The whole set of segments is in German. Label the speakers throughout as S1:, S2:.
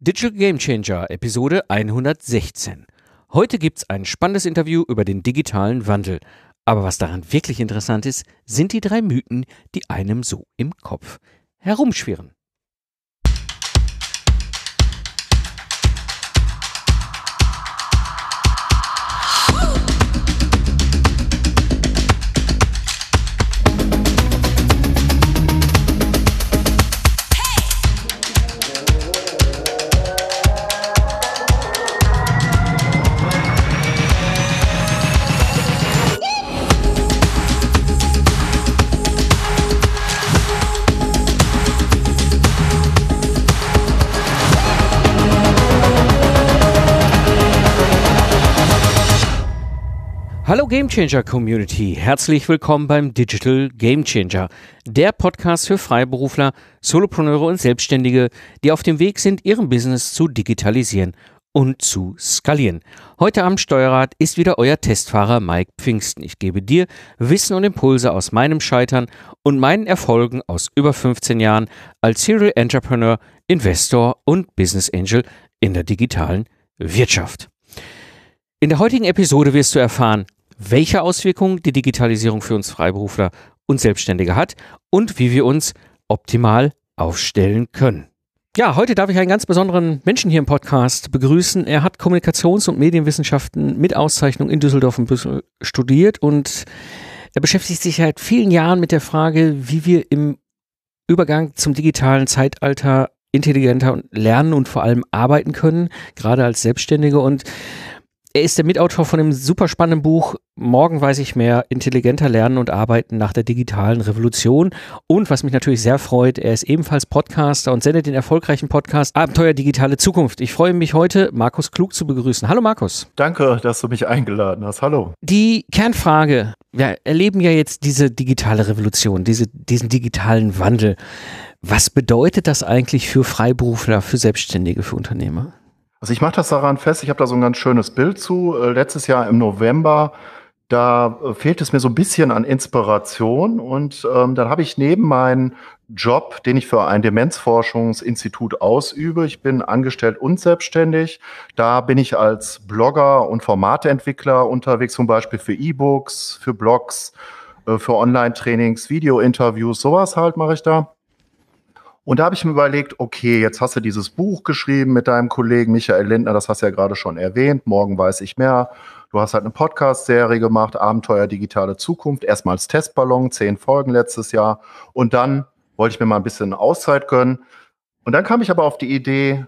S1: Digital Game Changer, Episode 116. Heute gibt's ein spannendes Interview über den digitalen Wandel. Aber was daran wirklich interessant ist, sind die drei Mythen, die einem so im Kopf herumschwirren. Gamechanger Community, herzlich willkommen beim Digital Gamechanger, der Podcast für Freiberufler, Solopreneure und Selbstständige, die auf dem Weg sind, ihren Business zu digitalisieren und zu skalieren. Heute am Steuerrad ist wieder euer Testfahrer Mike Pfingsten. Ich gebe dir Wissen und Impulse aus meinem Scheitern und meinen Erfolgen aus über 15 Jahren als Serial Entrepreneur, Investor und Business Angel in der digitalen Wirtschaft. In der heutigen Episode wirst du erfahren, welche Auswirkungen die Digitalisierung für uns Freiberufler und Selbstständige hat und wie wir uns optimal aufstellen können. Ja, heute darf ich einen ganz besonderen Menschen hier im Podcast begrüßen. Er hat Kommunikations- und Medienwissenschaften mit Auszeichnung in Düsseldorf und Brüssel studiert und er beschäftigt sich seit vielen Jahren mit der Frage, wie wir im Übergang zum digitalen Zeitalter intelligenter lernen und vor allem arbeiten können, gerade als Selbstständige. Und er ist der Mitautor von dem super spannenden Buch Morgen weiß ich mehr, intelligenter lernen und arbeiten nach der digitalen Revolution. Und was mich natürlich sehr freut, er ist ebenfalls Podcaster und sendet den erfolgreichen Podcast Abenteuer digitale Zukunft. Ich freue mich heute, Markus Klug zu begrüßen. Hallo Markus.
S2: Danke, dass du mich eingeladen hast. Hallo.
S1: Die Kernfrage, wir erleben ja jetzt diese digitale Revolution, diese, diesen digitalen Wandel. Was bedeutet das eigentlich für Freiberufler, für Selbstständige, für Unternehmer?
S2: Also ich mache das daran fest, ich habe da so ein ganz schönes Bild zu. Äh, letztes Jahr im November, da äh, fehlt es mir so ein bisschen an Inspiration und ähm, dann habe ich neben meinen Job, den ich für ein Demenzforschungsinstitut ausübe, ich bin angestellt und selbstständig. Da bin ich als Blogger und Formateentwickler unterwegs, zum Beispiel für E-Books, für Blogs, äh, für Online-Trainings, Video-Interviews, sowas halt mache ich da. Und da habe ich mir überlegt, okay, jetzt hast du dieses Buch geschrieben mit deinem Kollegen Michael Lindner, das hast du ja gerade schon erwähnt, morgen weiß ich mehr. Du hast halt eine Podcast-Serie gemacht, Abenteuer digitale Zukunft, erstmal als Testballon, zehn Folgen letztes Jahr. Und dann wollte ich mir mal ein bisschen Auszeit gönnen. Und dann kam ich aber auf die Idee,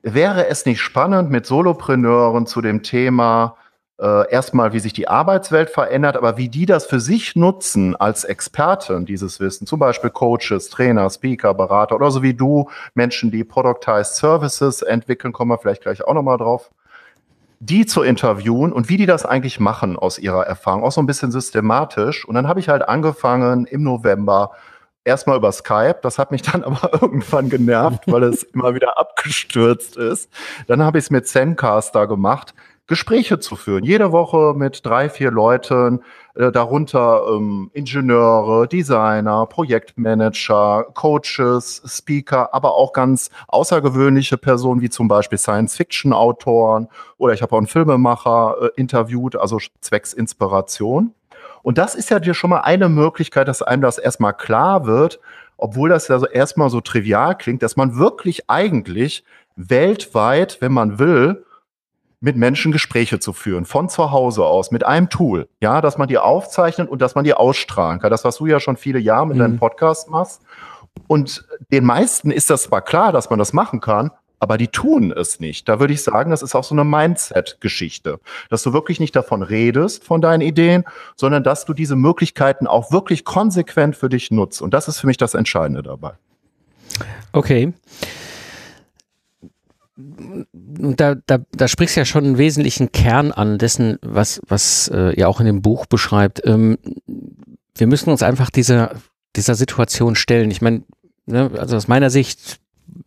S2: wäre es nicht spannend, mit Solopreneuren zu dem Thema äh, erstmal, wie sich die Arbeitswelt verändert, aber wie die das für sich nutzen als Experten, dieses Wissen, zum Beispiel Coaches, Trainer, Speaker, Berater oder so wie du, Menschen, die Productized Services entwickeln, kommen wir vielleicht gleich auch nochmal drauf, die zu interviewen und wie die das eigentlich machen aus ihrer Erfahrung, auch so ein bisschen systematisch. Und dann habe ich halt angefangen im November erstmal über Skype. Das hat mich dann aber irgendwann genervt, weil es immer wieder abgestürzt ist. Dann habe ich es mit Zencaster gemacht. Gespräche zu führen. Jede Woche mit drei, vier Leuten, äh, darunter ähm, Ingenieure, Designer, Projektmanager, Coaches, Speaker, aber auch ganz außergewöhnliche Personen wie zum Beispiel Science-Fiction-Autoren oder ich habe auch einen Filmemacher äh, interviewt, also zwecks Inspiration. Und das ist ja dir schon mal eine Möglichkeit, dass einem das erstmal klar wird, obwohl das ja so erstmal so trivial klingt, dass man wirklich eigentlich weltweit, wenn man will, mit Menschen Gespräche zu führen, von zu Hause aus, mit einem Tool, ja, dass man die aufzeichnet und dass man die ausstrahlen kann. Das, was du ja schon viele Jahre mit mhm. deinem Podcast machst. Und den meisten ist das zwar klar, dass man das machen kann, aber die tun es nicht. Da würde ich sagen, das ist auch so eine Mindset-Geschichte, dass du wirklich nicht davon redest, von deinen Ideen, sondern dass du diese Möglichkeiten auch wirklich konsequent für dich nutzt. Und das ist für mich das Entscheidende dabei.
S1: Okay da, da, da sprichst ja schon einen wesentlichen Kern an dessen, was, was äh, ihr auch in dem Buch beschreibt. Ähm, wir müssen uns einfach dieser, dieser Situation stellen. Ich meine, ne, also aus meiner Sicht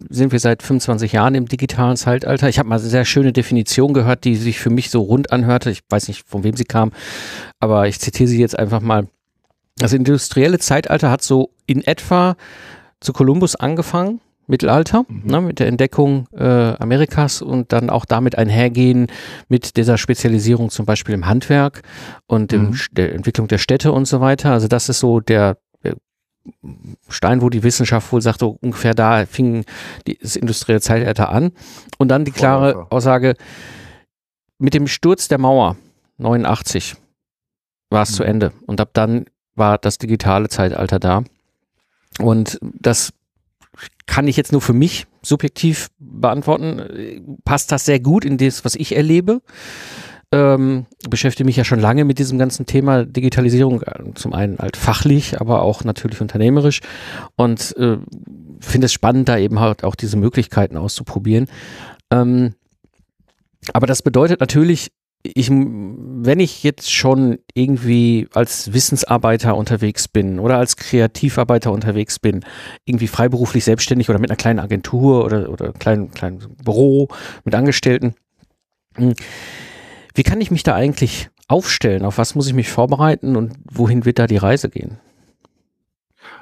S1: sind wir seit 25 Jahren im digitalen Zeitalter. Ich habe mal eine sehr schöne Definition gehört, die sich für mich so rund anhörte. Ich weiß nicht, von wem sie kam, aber ich zitiere sie jetzt einfach mal. Das industrielle Zeitalter hat so in etwa zu Kolumbus angefangen Mittelalter, mhm. ne, mit der Entdeckung äh, Amerikas und dann auch damit einhergehen mit dieser Spezialisierung zum Beispiel im Handwerk und mhm. der Entwicklung der Städte und so weiter. Also das ist so der, der Stein, wo die Wissenschaft wohl sagt, so ungefähr da fing das industrielle Zeitalter an. Und dann die klare Aussage, mit dem Sturz der Mauer 89 war es mhm. zu Ende. Und ab dann war das digitale Zeitalter da. Und das kann ich jetzt nur für mich subjektiv beantworten. Passt das sehr gut in das, was ich erlebe? Ähm, beschäftige mich ja schon lange mit diesem ganzen Thema Digitalisierung, zum einen halt fachlich, aber auch natürlich unternehmerisch und äh, finde es spannend, da eben halt auch diese Möglichkeiten auszuprobieren. Ähm, aber das bedeutet natürlich, ich, wenn ich jetzt schon irgendwie als Wissensarbeiter unterwegs bin oder als Kreativarbeiter unterwegs bin, irgendwie freiberuflich selbstständig oder mit einer kleinen Agentur oder, oder kleinen, kleinen Büro mit Angestellten, hm, wie kann ich mich da eigentlich aufstellen? Auf was muss ich mich vorbereiten und wohin wird da die Reise gehen?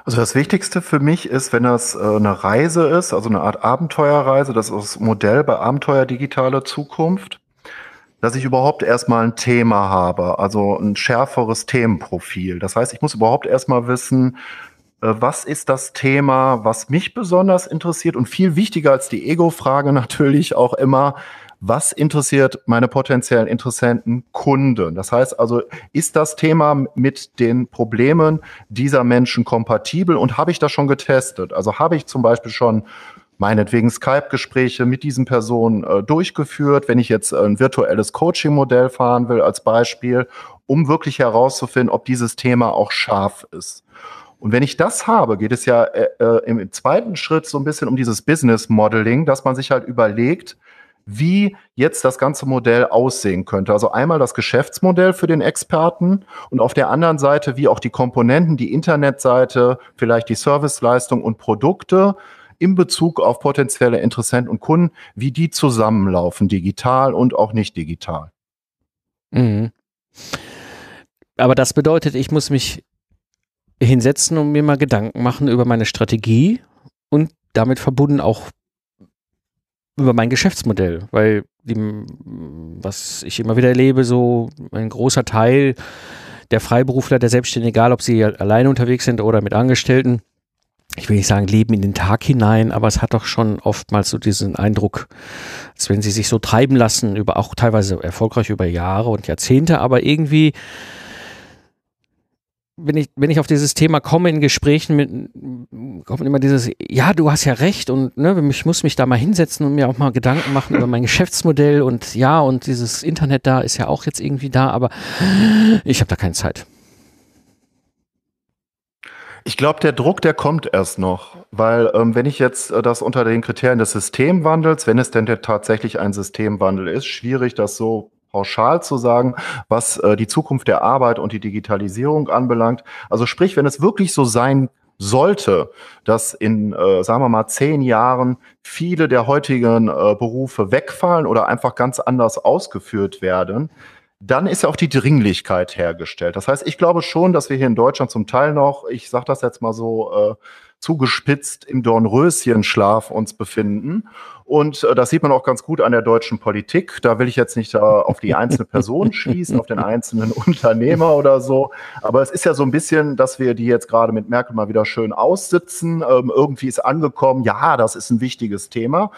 S2: Also das Wichtigste für mich ist, wenn das äh, eine Reise ist, also eine Art Abenteuerreise, das ist das Modell bei Abenteuer Digitale Zukunft, dass ich überhaupt erstmal ein Thema habe, also ein schärferes Themenprofil. Das heißt, ich muss überhaupt erstmal wissen, äh, was ist das Thema, was mich besonders interessiert und viel wichtiger als die Ego-Frage natürlich auch immer, was interessiert meine potenziellen Interessenten Kunden? Das heißt also, ist das Thema mit den Problemen dieser Menschen kompatibel und habe ich das schon getestet? Also habe ich zum Beispiel schon meinetwegen Skype-Gespräche mit diesen Personen äh, durchgeführt, wenn ich jetzt ein virtuelles Coaching-Modell fahren will als Beispiel, um wirklich herauszufinden, ob dieses Thema auch scharf ist. Und wenn ich das habe, geht es ja äh, äh im zweiten Schritt so ein bisschen um dieses Business Modeling, dass man sich halt überlegt, wie jetzt das ganze Modell aussehen könnte. Also einmal das Geschäftsmodell für den Experten und auf der anderen Seite, wie auch die Komponenten, die Internetseite, vielleicht die Serviceleistung und Produkte in Bezug auf potenzielle Interessenten und Kunden, wie die zusammenlaufen, digital und auch nicht digital.
S1: Mhm. Aber das bedeutet, ich muss mich hinsetzen und mir mal Gedanken machen über meine Strategie und damit verbunden auch über mein Geschäftsmodell, weil die, was ich immer wieder erlebe, so ein großer Teil der Freiberufler, der Selbstständigen, egal ob sie alleine unterwegs sind oder mit Angestellten, ich will nicht sagen, leben in den Tag hinein, aber es hat doch schon oftmals so diesen Eindruck, als wenn sie sich so treiben lassen, über auch teilweise erfolgreich über Jahre und Jahrzehnte, aber irgendwie wenn ich, wenn ich auf dieses Thema komme in Gesprächen mit, kommt immer dieses, ja, du hast ja recht und ne, ich muss mich da mal hinsetzen und mir auch mal Gedanken machen über mein Geschäftsmodell und ja, und dieses Internet da ist ja auch jetzt irgendwie da, aber ich habe da keine Zeit.
S2: Ich glaube, der Druck, der kommt erst noch, weil ähm, wenn ich jetzt äh, das unter den Kriterien des Systemwandels, wenn es denn tatsächlich ein Systemwandel ist, schwierig, das so pauschal zu sagen, was äh, die Zukunft der Arbeit und die Digitalisierung anbelangt. Also sprich, wenn es wirklich so sein sollte, dass in, äh, sagen wir mal, zehn Jahren viele der heutigen äh, Berufe wegfallen oder einfach ganz anders ausgeführt werden, dann ist ja auch die Dringlichkeit hergestellt. Das heißt, ich glaube schon, dass wir hier in Deutschland zum Teil noch, ich sage das jetzt mal so äh, zugespitzt, im Dornröschenschlaf uns befinden. Und äh, das sieht man auch ganz gut an der deutschen Politik. Da will ich jetzt nicht äh, auf die einzelne Person schließen, auf den einzelnen Unternehmer oder so. Aber es ist ja so ein bisschen, dass wir die jetzt gerade mit Merkel mal wieder schön aussitzen. Ähm, irgendwie ist angekommen, ja, das ist ein wichtiges Thema.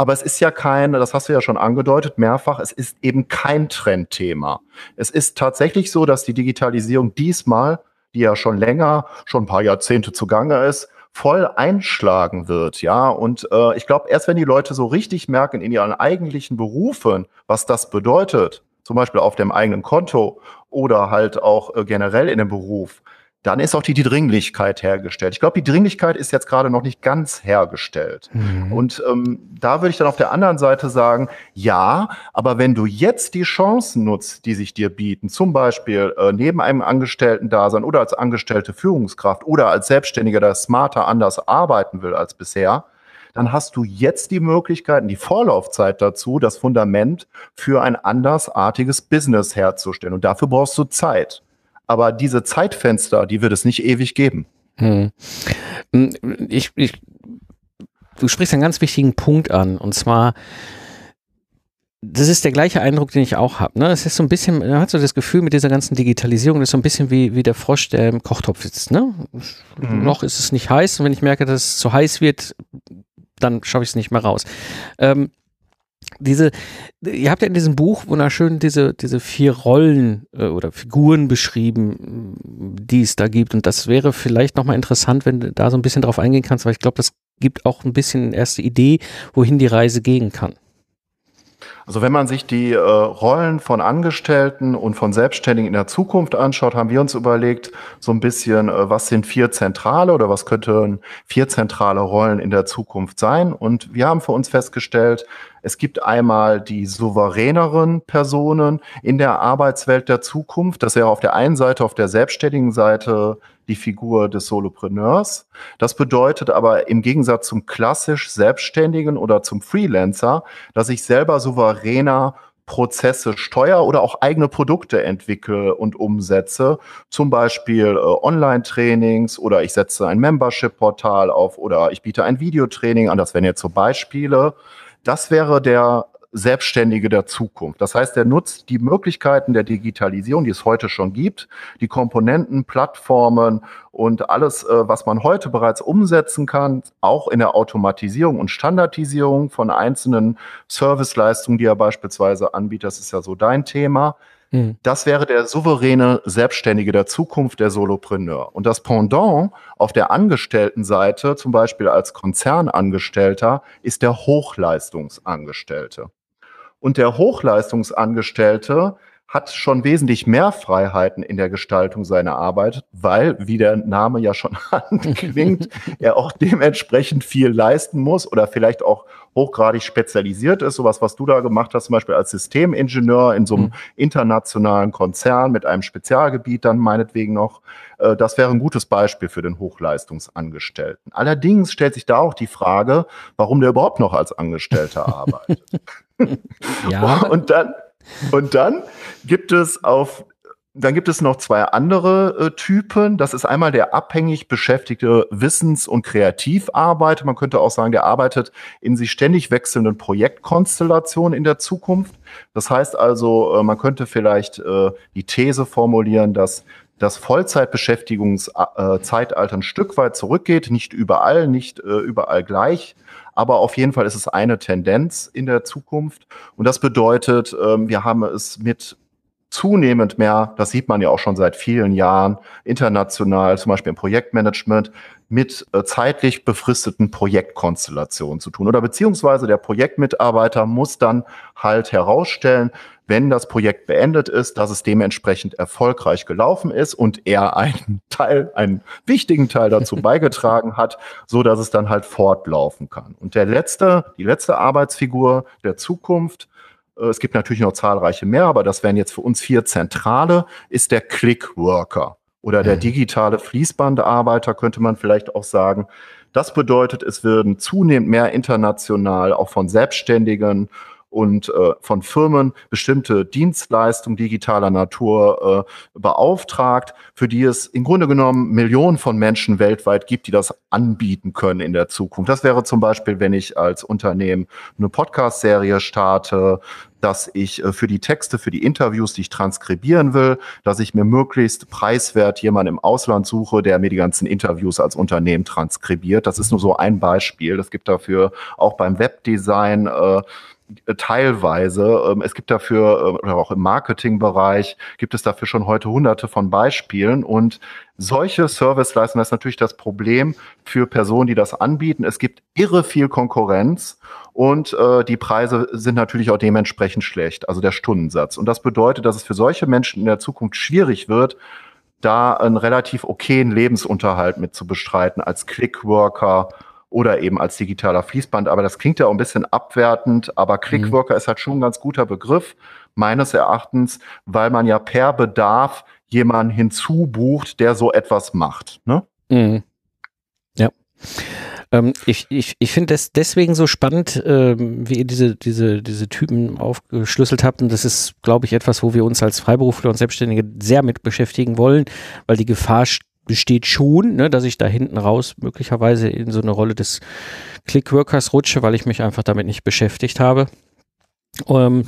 S2: Aber es ist ja kein, das hast du ja schon angedeutet, mehrfach, es ist eben kein Trendthema. Es ist tatsächlich so, dass die Digitalisierung diesmal, die ja schon länger, schon ein paar Jahrzehnte zugange ist, voll einschlagen wird, ja. Und äh, ich glaube, erst wenn die Leute so richtig merken in ihren eigentlichen Berufen, was das bedeutet, zum Beispiel auf dem eigenen Konto oder halt auch äh, generell in dem Beruf, dann ist auch die, die Dringlichkeit hergestellt. Ich glaube, die Dringlichkeit ist jetzt gerade noch nicht ganz hergestellt. Mhm. Und ähm, da würde ich dann auf der anderen Seite sagen, ja, aber wenn du jetzt die Chancen nutzt, die sich dir bieten, zum Beispiel äh, neben einem Angestellten-Dasein oder als angestellte Führungskraft oder als Selbstständiger, der smarter anders arbeiten will als bisher, dann hast du jetzt die Möglichkeiten, die Vorlaufzeit dazu, das Fundament für ein andersartiges Business herzustellen. Und dafür brauchst du Zeit. Aber diese Zeitfenster, die wird es nicht ewig geben. Hm.
S1: hm ich, ich du sprichst einen ganz wichtigen Punkt an und zwar das ist der gleiche Eindruck, den ich auch habe. Ne? Es ist so ein bisschen, man hat so das Gefühl mit dieser ganzen Digitalisierung, das ist so ein bisschen wie, wie der Frosch, der im Kochtopf sitzt. Ne? Mhm. Noch ist es nicht heiß und wenn ich merke, dass es zu heiß wird, dann schaffe ich es nicht mehr raus. Ähm, diese, ihr habt ja in diesem Buch wunderschön diese, diese vier Rollen äh, oder Figuren beschrieben, die es da gibt. Und das wäre vielleicht nochmal interessant, wenn du da so ein bisschen drauf eingehen kannst, weil ich glaube, das gibt auch ein bisschen erste Idee, wohin die Reise gehen kann.
S2: Also wenn man sich die äh, Rollen von Angestellten und von Selbstständigen in der Zukunft anschaut, haben wir uns überlegt, so ein bisschen, äh, was sind vier zentrale oder was könnten vier zentrale Rollen in der Zukunft sein? Und wir haben für uns festgestellt, es gibt einmal die souveräneren Personen in der Arbeitswelt der Zukunft. Das wäre auf der einen Seite, auf der selbstständigen Seite die Figur des Solopreneurs. Das bedeutet aber im Gegensatz zum klassisch Selbstständigen oder zum Freelancer, dass ich selber souveräner Prozesse steuer oder auch eigene Produkte entwickle und umsetze. Zum Beispiel äh, Online-Trainings oder ich setze ein Membership-Portal auf oder ich biete ein Videotraining an. Das wären jetzt so Beispiele. Das wäre der Selbstständige der Zukunft. Das heißt, er nutzt die Möglichkeiten der Digitalisierung, die es heute schon gibt, die Komponenten, Plattformen und alles, äh, was man heute bereits umsetzen kann, auch in der Automatisierung und Standardisierung von einzelnen Serviceleistungen, die er beispielsweise anbietet. Das ist ja so dein Thema. Mhm. Das wäre der souveräne Selbstständige der Zukunft, der Solopreneur. Und das Pendant auf der Angestelltenseite, zum Beispiel als Konzernangestellter, ist der Hochleistungsangestellte. Und der Hochleistungsangestellte hat schon wesentlich mehr Freiheiten in der Gestaltung seiner Arbeit, weil, wie der Name ja schon anklingt, er auch dementsprechend viel leisten muss oder vielleicht auch hochgradig spezialisiert ist. Sowas, was du da gemacht hast, zum Beispiel als Systemingenieur in so einem mhm. internationalen Konzern mit einem Spezialgebiet dann meinetwegen noch. Äh, das wäre ein gutes Beispiel für den Hochleistungsangestellten. Allerdings stellt sich da auch die Frage, warum der überhaupt noch als Angestellter arbeitet. ja. Und dann, und dann gibt es auf dann gibt es noch zwei andere äh, Typen. Das ist einmal der abhängig beschäftigte Wissens- und Kreativarbeiter. Man könnte auch sagen, der arbeitet in sich ständig wechselnden Projektkonstellationen in der Zukunft. Das heißt also, äh, man könnte vielleicht äh, die These formulieren, dass das Vollzeitbeschäftigungszeitalter ein Stück weit zurückgeht. Nicht überall, nicht äh, überall gleich. Aber auf jeden Fall ist es eine Tendenz in der Zukunft. Und das bedeutet, ähm, wir haben es mit zunehmend mehr, das sieht man ja auch schon seit vielen Jahren, international, zum Beispiel im Projektmanagement, mit äh, zeitlich befristeten Projektkonstellationen zu tun. Oder beziehungsweise der Projektmitarbeiter muss dann halt herausstellen, wenn das Projekt beendet ist, dass es dementsprechend erfolgreich gelaufen ist und er einen Teil, einen wichtigen Teil dazu beigetragen hat, so dass es dann halt fortlaufen kann. Und der letzte, die letzte Arbeitsfigur der Zukunft, es gibt natürlich noch zahlreiche mehr, aber das wären jetzt für uns vier zentrale, ist der Click-Worker oder der mhm. digitale Fließbandarbeiter, könnte man vielleicht auch sagen. Das bedeutet, es werden zunehmend mehr international auch von Selbstständigen und äh, von Firmen bestimmte Dienstleistungen digitaler Natur äh, beauftragt, für die es im Grunde genommen Millionen von Menschen weltweit gibt, die das anbieten können in der Zukunft. Das wäre zum Beispiel, wenn ich als Unternehmen eine Podcast-Serie starte, dass ich äh, für die Texte, für die Interviews, die ich transkribieren will, dass ich mir möglichst preiswert jemanden im Ausland suche, der mir die ganzen Interviews als Unternehmen transkribiert. Das ist nur so ein Beispiel. Es gibt dafür auch beim Webdesign äh, teilweise. Ähm, es gibt dafür, ähm, oder auch im Marketingbereich, gibt es dafür schon heute hunderte von Beispielen. Und solche Serviceleistungen, das ist natürlich das Problem für Personen, die das anbieten. Es gibt irre viel Konkurrenz und äh, die Preise sind natürlich auch dementsprechend schlecht, also der Stundensatz. Und das bedeutet, dass es für solche Menschen in der Zukunft schwierig wird, da einen relativ okayen Lebensunterhalt mit zu bestreiten als Clickworker oder eben als digitaler Fließband. Aber das klingt ja auch ein bisschen abwertend, aber Clickworker mhm. ist halt schon ein ganz guter Begriff, meines Erachtens, weil man ja per Bedarf jemanden hinzubucht, der so etwas macht. Ne?
S1: Mhm. Ja. Ähm, ich ich, ich finde das deswegen so spannend, ähm, wie ihr diese, diese, diese Typen aufgeschlüsselt habt. Und das ist, glaube ich, etwas, wo wir uns als Freiberufler und Selbstständige sehr mit beschäftigen wollen, weil die Gefahr besteht schon, ne, dass ich da hinten raus möglicherweise in so eine Rolle des Clickworkers rutsche, weil ich mich einfach damit nicht beschäftigt habe. Ähm, mhm.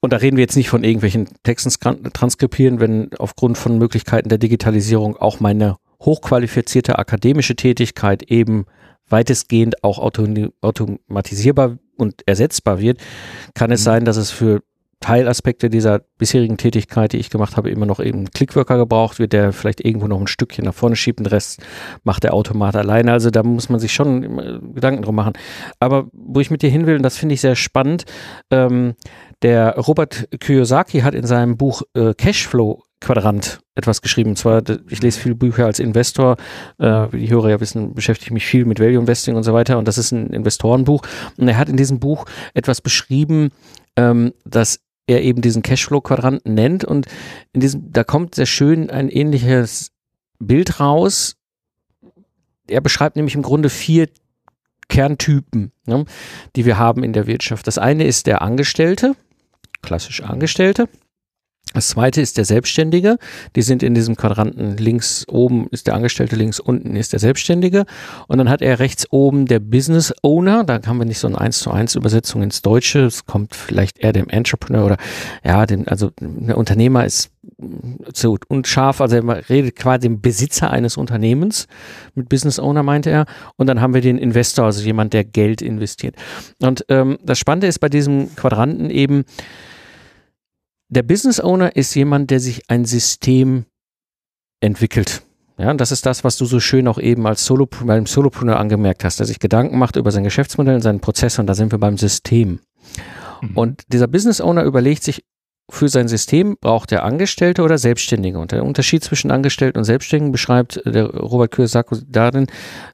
S1: Und da reden wir jetzt nicht von irgendwelchen Texten transkribieren, wenn aufgrund von Möglichkeiten der Digitalisierung auch meine hochqualifizierte akademische Tätigkeit eben weitestgehend auch automatisierbar und ersetzbar wird, kann es mhm. sein, dass es für Teilaspekte dieser bisherigen Tätigkeit, die ich gemacht habe, immer noch eben Clickworker gebraucht wird, der vielleicht irgendwo noch ein Stückchen nach vorne schiebt, den Rest macht der Automat alleine. Also da muss man sich schon Gedanken drum machen. Aber wo ich mit dir hin will, und das finde ich sehr spannend, ähm, der Robert Kiyosaki hat in seinem Buch äh, Cashflow Quadrant etwas geschrieben. Und zwar, ich lese viele Bücher als Investor, äh, wie die Hörer ja wissen, beschäftige ich mich viel mit Value Investing und so weiter. Und das ist ein Investorenbuch. Und er hat in diesem Buch etwas beschrieben, ähm, dass er eben diesen Cashflow-Quadranten nennt. Und in diesem, da kommt sehr schön ein ähnliches Bild raus. Er beschreibt nämlich im Grunde vier Kerntypen, ne, die wir haben in der Wirtschaft. Das eine ist der Angestellte, klassisch Angestellte. Das zweite ist der Selbstständige. Die sind in diesem Quadranten links oben ist der Angestellte, links unten ist der Selbstständige. Und dann hat er rechts oben der Business Owner. Da haben wir nicht so eine 1 zu 1 Übersetzung ins Deutsche. Es kommt vielleicht eher dem Entrepreneur oder ja, dem, also der Unternehmer ist zu unscharf. Also er redet quasi dem Besitzer eines Unternehmens. Mit Business Owner meinte er. Und dann haben wir den Investor, also jemand, der Geld investiert. Und ähm, das Spannende ist bei diesem Quadranten eben, der Business Owner ist jemand, der sich ein System entwickelt. Ja, und das ist das, was du so schön auch eben als Solo, beim Solopreneur angemerkt hast, der sich Gedanken macht über sein Geschäftsmodell und seinen Prozess und da sind wir beim System. Mhm. Und dieser Business Owner überlegt sich, für sein System braucht er Angestellte oder Selbstständige. Und der Unterschied zwischen Angestellten und Selbstständigen beschreibt der Robert Kiyosaki darin,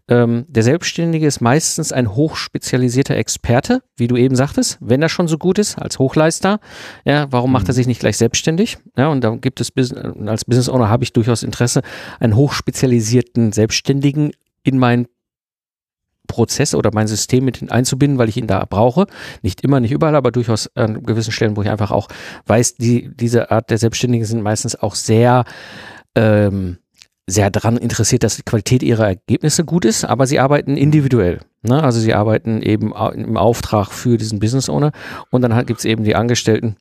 S1: ähm, der Selbstständige ist meistens ein hochspezialisierter Experte, wie du eben sagtest, wenn er schon so gut ist als Hochleister. Ja, warum macht er mhm. sich nicht gleich selbstständig? Ja, und da gibt es, als Business Owner habe ich durchaus Interesse, einen hochspezialisierten Selbstständigen in mein Prozess oder mein System mit einzubinden, weil ich ihn da brauche. Nicht immer, nicht überall, aber durchaus an gewissen Stellen, wo ich einfach auch weiß, die, diese Art der Selbstständigen sind meistens auch sehr, ähm, sehr daran interessiert, dass die Qualität ihrer Ergebnisse gut ist, aber sie arbeiten individuell. Ne? Also sie arbeiten eben im Auftrag für diesen Business Owner und dann gibt es eben die Angestellten,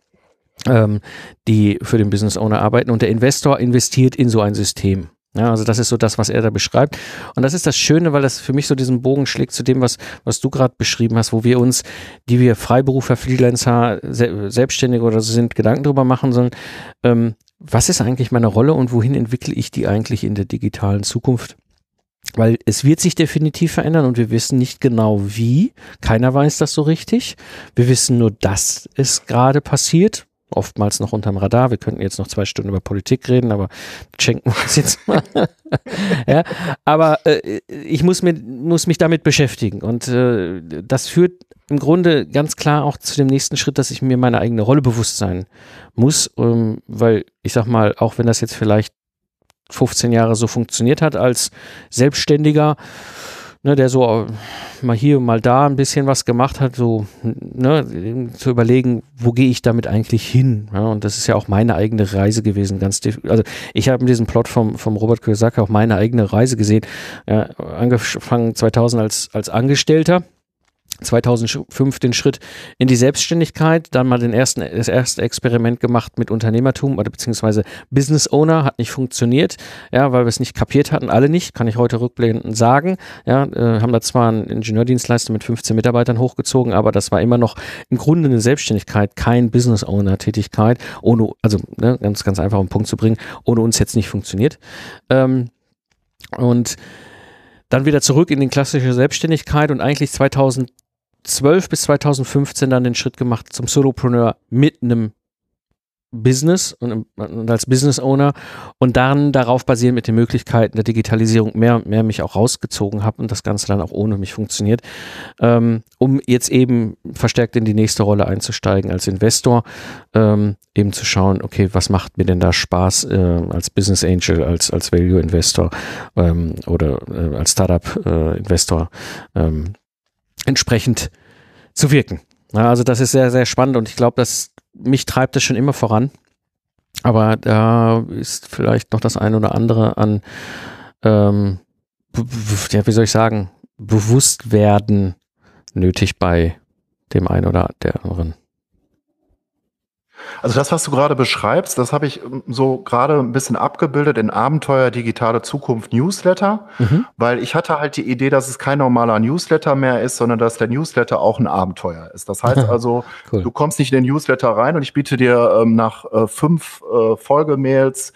S1: ähm, die für den Business Owner arbeiten und der Investor investiert in so ein System. Ja, also das ist so das, was er da beschreibt. Und das ist das Schöne, weil das für mich so diesen Bogen schlägt zu dem, was, was du gerade beschrieben hast, wo wir uns, die wir Freiberufer, Freelancer, Selbstständige oder so sind, Gedanken drüber machen sollen. Ähm, was ist eigentlich meine Rolle und wohin entwickle ich die eigentlich in der digitalen Zukunft? Weil es wird sich definitiv verändern und wir wissen nicht genau wie. Keiner weiß das so richtig. Wir wissen nur, dass es gerade passiert oftmals noch unterm Radar. Wir könnten jetzt noch zwei Stunden über Politik reden, aber schenken wir uns jetzt mal. ja, aber äh, ich muss, mit, muss mich damit beschäftigen und äh, das führt im Grunde ganz klar auch zu dem nächsten Schritt, dass ich mir meine eigene Rolle bewusst sein muss, ähm, weil ich sag mal, auch wenn das jetzt vielleicht 15 Jahre so funktioniert hat als Selbstständiger, ne, der so äh, mal hier und mal da ein bisschen was gemacht hat, so ne, zu überlegen, wo gehe ich damit eigentlich hin? Ja, und das ist ja auch meine eigene Reise gewesen. Ganz also ich habe in diesem Plot vom, vom Robert Kiyosaki auch meine eigene Reise gesehen. Ja, angefangen 2000 als, als Angestellter 2005 den Schritt in die Selbstständigkeit, dann mal den ersten, das erste Experiment gemacht mit Unternehmertum oder beziehungsweise Business Owner, hat nicht funktioniert, ja, weil wir es nicht kapiert hatten, alle nicht, kann ich heute rückblickend sagen, ja, äh, haben da zwar einen Ingenieurdienstleister mit 15 Mitarbeitern hochgezogen, aber das war immer noch im Grunde eine Selbstständigkeit, kein Business Owner Tätigkeit, ohne, also ne, ganz, ganz einfach um Punkt zu bringen, ohne uns jetzt nicht funktioniert. Ähm, und dann wieder zurück in die klassische Selbstständigkeit und eigentlich 2000 2012 bis 2015 dann den Schritt gemacht zum Solopreneur mit einem Business und, und, als Business Owner und dann darauf basierend mit den Möglichkeiten der Digitalisierung mehr und mehr mich auch rausgezogen habe und das Ganze dann auch ohne mich funktioniert, ähm, um jetzt eben verstärkt in die nächste Rolle einzusteigen als Investor, ähm, eben zu schauen, okay, was macht mir denn da Spaß äh, als Business Angel, als, als Value Investor ähm, oder äh, als Startup äh, Investor ähm, entsprechend zu wirken. Also das ist sehr, sehr spannend und ich glaube, dass mich treibt das schon immer voran. Aber da ist vielleicht noch das eine oder andere an, ähm, ja, wie soll ich sagen, bewusst werden nötig bei dem einen oder der anderen.
S2: Also das, was du gerade beschreibst, das habe ich ähm, so gerade ein bisschen abgebildet in Abenteuer Digitale Zukunft Newsletter, mhm. weil ich hatte halt die Idee, dass es kein normaler Newsletter mehr ist, sondern dass der Newsletter auch ein Abenteuer ist. Das heißt also, cool. du kommst nicht in den Newsletter rein und ich biete dir ähm, nach äh, fünf äh, Folgemails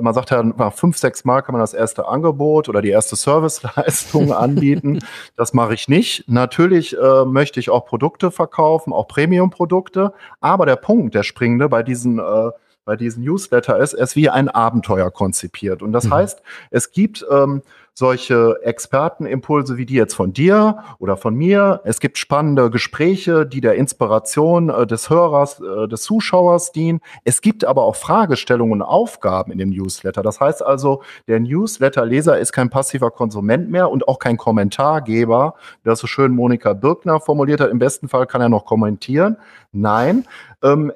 S2: man sagt ja, nach fünf, sechs Mal kann man das erste Angebot oder die erste Serviceleistung anbieten. Das mache ich nicht. Natürlich äh, möchte ich auch Produkte verkaufen, auch Premium-Produkte. Aber der Punkt, der springende bei diesen äh, bei diesen Newsletter ist, es wie ein Abenteuer konzipiert. Und das mhm. heißt, es gibt ähm, solche Expertenimpulse wie die jetzt von dir oder von mir. Es gibt spannende Gespräche, die der Inspiration äh, des Hörers, äh, des Zuschauers dienen. Es gibt aber auch Fragestellungen und Aufgaben in dem Newsletter. Das heißt also, der Newsletter-Leser ist kein passiver Konsument mehr und auch kein Kommentargeber, wie das so schön Monika Birkner formuliert hat. Im besten Fall kann er noch kommentieren. Nein, ähm,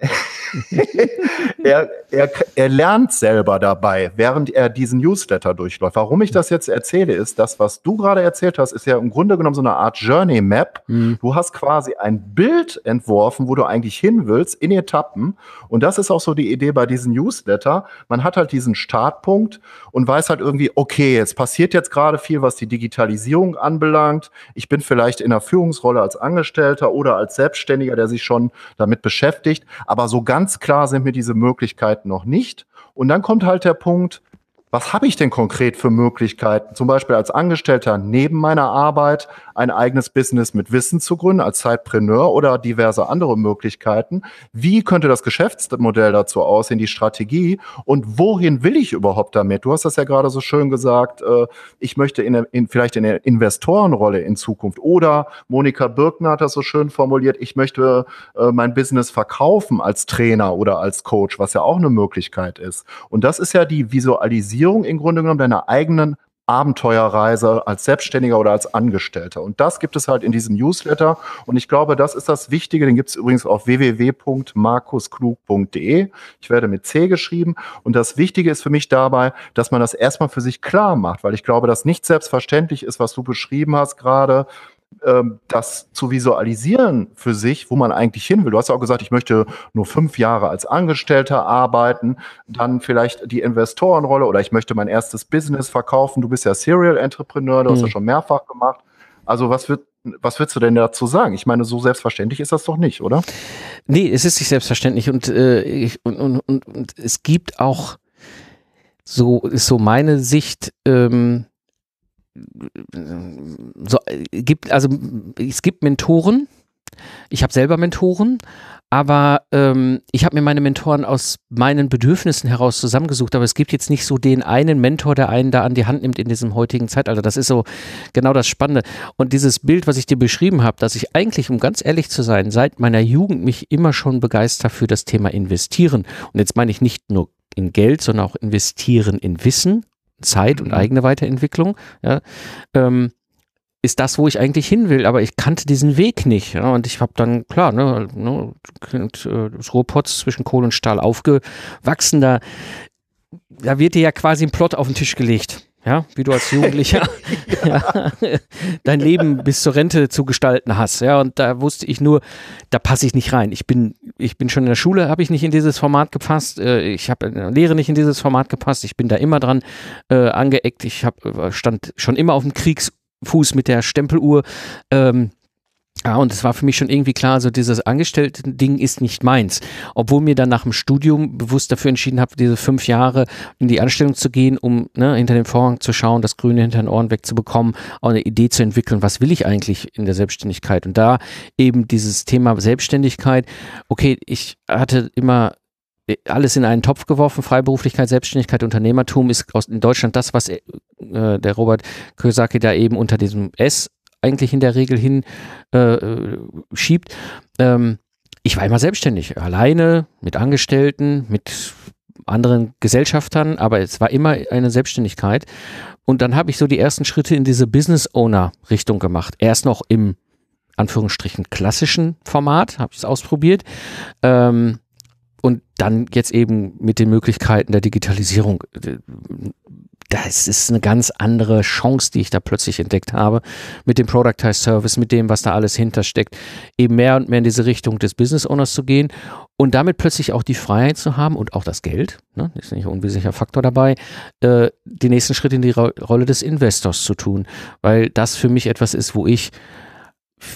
S2: er, er, er lernt selber dabei, während er diesen Newsletter durchläuft. Warum ich das jetzt erzähle, ist, das, was du gerade erzählt hast, ist ja im Grunde genommen so eine Art Journey Map. Mhm. Du hast quasi ein Bild entworfen, wo du eigentlich hin willst, in Etappen. Und das ist auch so die Idee bei diesem Newsletter. Man hat halt diesen Startpunkt und weiß halt irgendwie, okay, es passiert jetzt gerade viel, was die Digitalisierung anbelangt. Ich bin vielleicht in einer Führungsrolle als Angestellter oder als Selbstständiger, der sich schon damit beschäftigt. Aber so ganz klar sind mir diese Möglichkeiten noch nicht. Und dann kommt halt der Punkt, was habe ich denn konkret für Möglichkeiten, zum Beispiel als Angestellter neben meiner Arbeit ein eigenes Business mit Wissen zu gründen, als Zeitpreneur oder diverse andere Möglichkeiten? Wie könnte das Geschäftsmodell dazu aussehen, die Strategie und wohin will ich überhaupt damit? Du hast das ja gerade so schön gesagt, äh, ich möchte in, in, vielleicht in der Investorenrolle in Zukunft oder Monika Birkner hat das so schön formuliert, ich möchte äh, mein Business verkaufen als Trainer oder als Coach, was ja auch eine Möglichkeit ist. Und das ist ja die Visualisierung Realisierung im Grunde genommen deiner eigenen Abenteuerreise als Selbstständiger oder als Angestellter. Und das gibt es halt in diesem Newsletter. Und ich glaube, das ist das Wichtige. Den gibt es übrigens auf www.markusklug.de. Ich werde mit C geschrieben. Und das Wichtige ist für mich dabei, dass man das erstmal für sich klar macht, weil ich glaube, dass nicht selbstverständlich ist, was du beschrieben hast gerade, ähm, das zu visualisieren für sich, wo man eigentlich hin will. Du hast ja auch gesagt, ich möchte nur fünf Jahre als Angestellter arbeiten, dann vielleicht die Investorenrolle oder ich möchte mein erstes Business verkaufen. Du bist ja Serial Entrepreneur, du mhm. hast ja schon mehrfach gemacht. Also was wird was würdest du denn dazu sagen? Ich meine, so selbstverständlich ist das doch nicht, oder?
S1: Nee, es ist nicht selbstverständlich und, äh, ich, und, und, und, und es gibt auch so ist so meine Sicht ähm, so, gibt, also es gibt Mentoren. Ich habe selber Mentoren, aber ähm, ich habe mir meine Mentoren aus meinen Bedürfnissen heraus zusammengesucht. Aber es gibt jetzt nicht so den einen Mentor, der einen da an die Hand nimmt in diesem heutigen Zeitalter. Das ist so genau das Spannende. Und dieses Bild, was ich dir beschrieben habe, dass ich eigentlich, um ganz ehrlich zu sein, seit meiner Jugend mich immer schon begeistert für das Thema Investieren. Und jetzt meine ich nicht nur in Geld, sondern auch investieren in Wissen, Zeit und mhm. eigene Weiterentwicklung, ja, ähm, ist das, wo ich eigentlich hin will, aber ich kannte diesen Weg nicht. Ja, und ich habe dann, klar, ne, ne, äh, das Ruhrpotz zwischen Kohle und Stahl aufgewachsen, da, da wird dir ja quasi ein Plot auf den Tisch gelegt ja, wie du als Jugendlicher ja, dein Leben bis zur Rente zu gestalten hast, ja, und da wusste ich nur, da passe ich nicht rein. Ich bin, ich bin schon in der Schule, habe ich nicht in dieses Format gepasst, äh, ich habe in der Lehre nicht in dieses Format gepasst, ich bin da immer dran äh, angeeckt, ich hab, äh, stand schon immer auf dem Kriegsfuß mit der Stempeluhr, ähm, ja, und es war für mich schon irgendwie klar, so dieses Angestellten-Ding ist nicht meins. Obwohl mir dann nach dem Studium bewusst dafür entschieden habe, diese fünf Jahre in die Anstellung zu gehen, um ne, hinter den Vorhang zu schauen, das Grüne hinter den Ohren wegzubekommen, auch eine Idee zu entwickeln, was will ich eigentlich in der Selbstständigkeit. Und da eben dieses Thema Selbstständigkeit, okay, ich hatte immer äh, alles in einen Topf geworfen, Freiberuflichkeit, Selbstständigkeit, Unternehmertum ist aus, in Deutschland das, was äh, der Robert Kiyosaki da eben unter diesem S eigentlich in der Regel hin äh, schiebt. Ähm, ich war immer selbstständig, alleine, mit Angestellten, mit anderen Gesellschaftern, aber es war immer eine Selbstständigkeit. Und dann habe ich so die ersten Schritte in diese Business Owner Richtung gemacht. Erst noch im Anführungsstrichen klassischen Format, habe ich es ausprobiert. Ähm, und dann jetzt eben mit den Möglichkeiten der Digitalisierung das ist eine ganz andere Chance, die ich da plötzlich entdeckt habe mit dem Productized Service, mit dem, was da alles hintersteckt, eben mehr und mehr in diese Richtung des Business Owners zu gehen und damit plötzlich auch die Freiheit zu haben und auch das Geld, ne, ist nicht ein unwesentlicher Faktor dabei, äh, die nächsten Schritte in die Ro Rolle des Investors zu tun, weil das für mich etwas ist, wo ich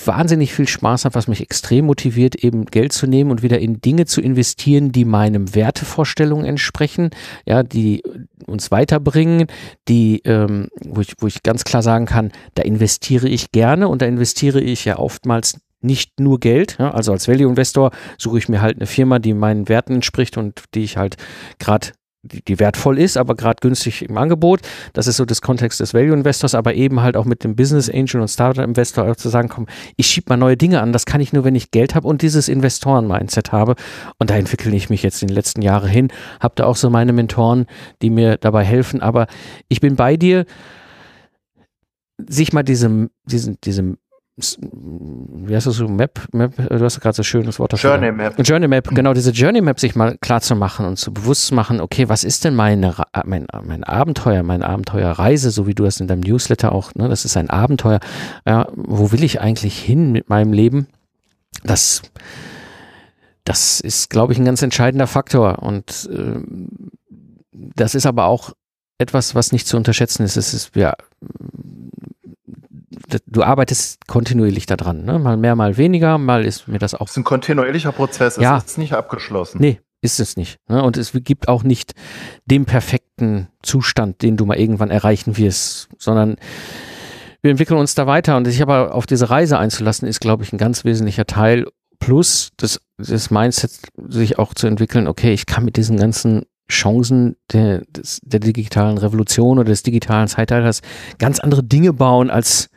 S1: wahnsinnig viel Spaß habe, was mich extrem motiviert, eben Geld zu nehmen und wieder in Dinge zu investieren, die meinem Wertevorstellungen entsprechen, ja, die uns weiterbringen, die, ähm, wo, ich, wo ich ganz klar sagen kann, da investiere ich gerne und da investiere ich ja oftmals nicht nur Geld. Ja, also als Value Investor suche ich mir halt eine Firma, die meinen Werten entspricht und die ich halt gerade die, die wertvoll ist, aber gerade günstig im Angebot. Das ist so das Kontext des Value Investors, aber eben halt auch mit dem Business Angel und Startup Investor auch zu sagen, komm, ich schiebe mal neue Dinge an. Das kann ich nur, wenn ich Geld habe und dieses Investoren-Mindset habe. Und da entwickle ich mich jetzt in den letzten Jahren hin. Habe da auch so meine Mentoren, die mir dabei helfen. Aber ich bin bei dir, sich mal diesem, diesen, diesem wie heißt das so, Map, Map, du hast gerade so schön das Wort dafür. Journey Map. Journey Map, genau, diese Journey Map sich mal klar zu machen und zu bewusst zu machen, okay, was ist denn meine, mein, mein Abenteuer, meine Abenteuerreise, so wie du das in deinem Newsletter auch, ne, das ist ein Abenteuer, ja, wo will ich eigentlich hin mit meinem Leben? Das, das ist, glaube ich, ein ganz entscheidender Faktor und äh, das ist aber auch etwas, was nicht zu unterschätzen ist. Es ist, ja, du arbeitest kontinuierlich daran, ne? mal mehr, mal weniger, mal ist mir das auch.
S2: Es ist ein kontinuierlicher Prozess,
S1: ja.
S2: es ist nicht abgeschlossen.
S1: Nee, ist es nicht. Ne? Und es gibt auch nicht den perfekten Zustand, den du mal irgendwann erreichen wirst, sondern wir entwickeln uns da weiter und sich aber auf diese Reise einzulassen, ist, glaube ich, ein ganz wesentlicher Teil. Plus das, das Mindset, sich auch zu entwickeln, okay, ich kann mit diesen ganzen Chancen der, des, der digitalen Revolution oder des digitalen Zeitalters ganz andere Dinge bauen, als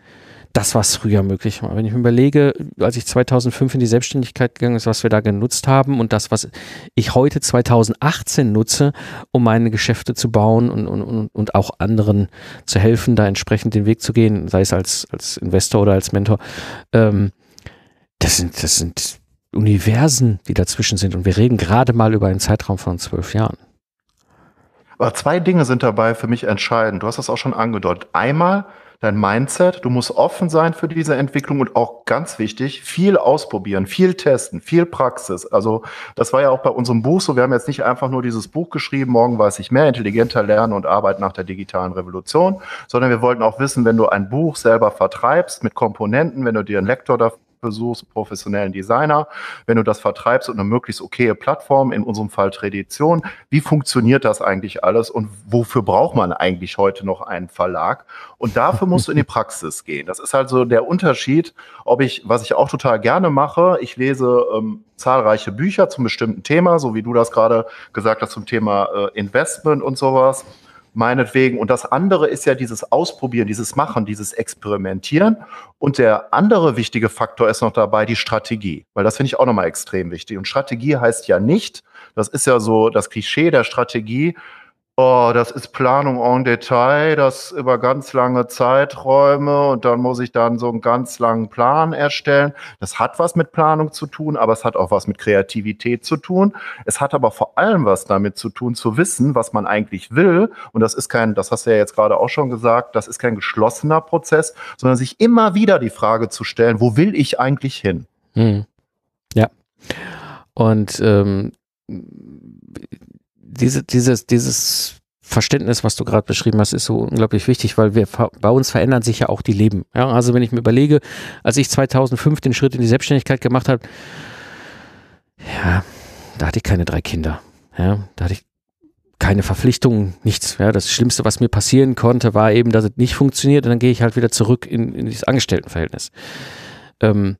S1: das, was früher möglich war. Wenn ich mir überlege, als ich 2005 in die Selbstständigkeit gegangen ist, was wir da genutzt haben und das, was ich heute 2018 nutze, um meine Geschäfte zu bauen und, und, und auch anderen zu helfen, da entsprechend den Weg zu gehen, sei es als, als Investor oder als Mentor, ähm, das sind, das sind Universen, die dazwischen sind. Und wir reden gerade mal über einen Zeitraum von zwölf Jahren.
S2: Aber zwei Dinge sind dabei für mich entscheidend. Du hast das auch schon angedeutet. Einmal, dein Mindset. Du musst offen sein für diese Entwicklung und auch ganz wichtig, viel ausprobieren, viel testen, viel Praxis. Also das war ja auch bei unserem Buch so. Wir haben jetzt nicht einfach nur dieses Buch geschrieben, morgen weiß ich mehr, intelligenter lernen und arbeiten nach der digitalen Revolution, sondern wir wollten auch wissen, wenn du ein Buch selber vertreibst mit Komponenten, wenn du dir einen Lektor dafür besuchst, professionellen Designer, wenn du das vertreibst und eine möglichst okaye Plattform, in unserem Fall Tradition, wie funktioniert das eigentlich alles und wofür braucht man eigentlich heute noch einen Verlag? Und dafür musst du in die Praxis gehen. Das ist halt so der Unterschied, ob ich, was ich auch total gerne mache, ich lese ähm, zahlreiche Bücher zum bestimmten Thema, so wie du das gerade gesagt hast zum Thema äh, Investment und sowas meinetwegen. Und das andere ist ja dieses Ausprobieren, dieses Machen, dieses Experimentieren. Und der andere wichtige Faktor ist noch dabei die Strategie, weil das finde ich auch nochmal extrem wichtig. Und Strategie heißt ja nicht, das ist ja so das Klischee der Strategie, Oh, das ist Planung en Detail, das über ganz lange Zeiträume und dann muss ich dann so einen ganz langen Plan erstellen. Das hat was mit Planung zu tun, aber es hat auch was mit Kreativität zu tun. Es hat aber vor allem was damit zu tun, zu wissen, was man eigentlich will. Und das ist kein, das hast du ja jetzt gerade auch schon gesagt, das ist kein geschlossener Prozess, sondern sich immer wieder die Frage zu stellen, wo will ich eigentlich hin? Hm.
S1: Ja. Und ähm, diese, dieses, dieses Verständnis, was du gerade beschrieben hast, ist so unglaublich wichtig, weil wir bei uns verändern sich ja auch die Leben. Ja, also wenn ich mir überlege, als ich 2005 den Schritt in die Selbstständigkeit gemacht habe, ja, da hatte ich keine drei Kinder. Ja, da hatte ich keine Verpflichtungen, nichts. Ja, das Schlimmste, was mir passieren konnte, war eben, dass es nicht funktioniert und dann gehe ich halt wieder zurück in, in dieses Angestelltenverhältnis. Ähm,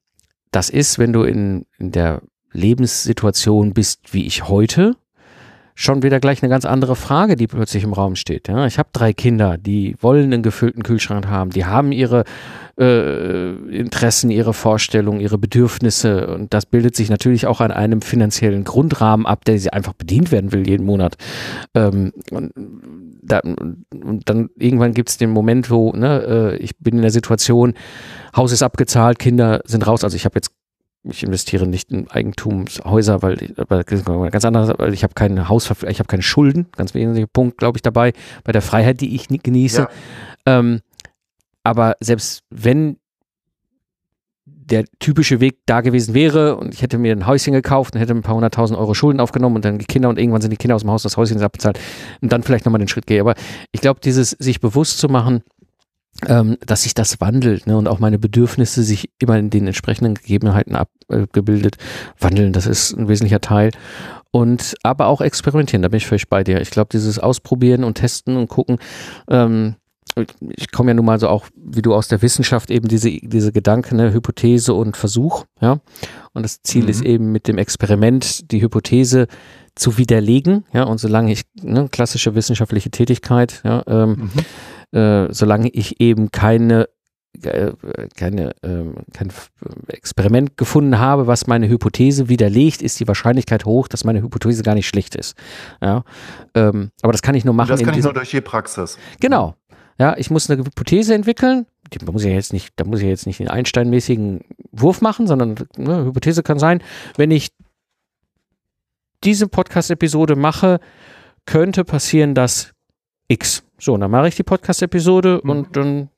S1: das ist, wenn du in, in der Lebenssituation bist, wie ich heute, schon wieder gleich eine ganz andere Frage, die plötzlich im Raum steht. Ja, ich habe drei Kinder, die wollen einen gefüllten Kühlschrank haben, die haben ihre äh, Interessen, ihre Vorstellungen, ihre Bedürfnisse und das bildet sich natürlich auch an einem finanziellen Grundrahmen ab, der sie einfach bedient werden will jeden Monat. Ähm, und, da, und dann irgendwann gibt es den Moment, wo ne, äh, ich bin in der Situation, Haus ist abgezahlt, Kinder sind raus. Also ich habe jetzt ich investiere nicht in Eigentumshäuser, weil, weil ganz anders, weil ich habe keine Haus, ich habe keine Schulden, ganz wesentlicher Punkt, glaube ich, dabei, bei der Freiheit, die ich genieße. Ja. Ähm, aber selbst wenn der typische Weg da gewesen wäre und ich hätte mir ein Häuschen gekauft und hätte ein paar hunderttausend Euro Schulden aufgenommen und dann die Kinder und irgendwann sind die Kinder aus dem Haus, das Häuschen ist abbezahlt und dann vielleicht nochmal den Schritt gehe. Aber ich glaube, dieses sich bewusst zu machen, ähm, dass sich das wandelt ne, und auch meine Bedürfnisse sich immer in den entsprechenden Gegebenheiten abgebildet äh, wandeln, das ist ein wesentlicher Teil. Und aber auch experimentieren, da bin ich völlig bei dir. Ich glaube, dieses Ausprobieren und Testen und gucken, ähm, ich komme ja nun mal so auch, wie du aus der Wissenschaft eben diese, diese Gedanken, ne, Hypothese und Versuch, ja. Und das Ziel mhm. ist eben mit dem Experiment die Hypothese zu widerlegen, ja. Und solange ich, ne, klassische wissenschaftliche Tätigkeit, ja, ähm, mhm. Äh, solange ich eben keine äh, keine, äh, kein Experiment gefunden habe, was meine Hypothese widerlegt, ist die Wahrscheinlichkeit hoch, dass meine Hypothese gar nicht schlecht ist. Ja, ähm, aber das kann ich nur machen. Und
S2: das kann ich nur durch die Praxis.
S1: Genau, ja, ich muss eine Hypothese entwickeln. Da muss ich jetzt nicht, da muss ich jetzt nicht den Einstein-mäßigen Wurf machen, sondern eine Hypothese kann sein, wenn ich diese Podcast-Episode mache, könnte passieren, dass X. So, und dann mache ich die Podcast-Episode mhm. und dann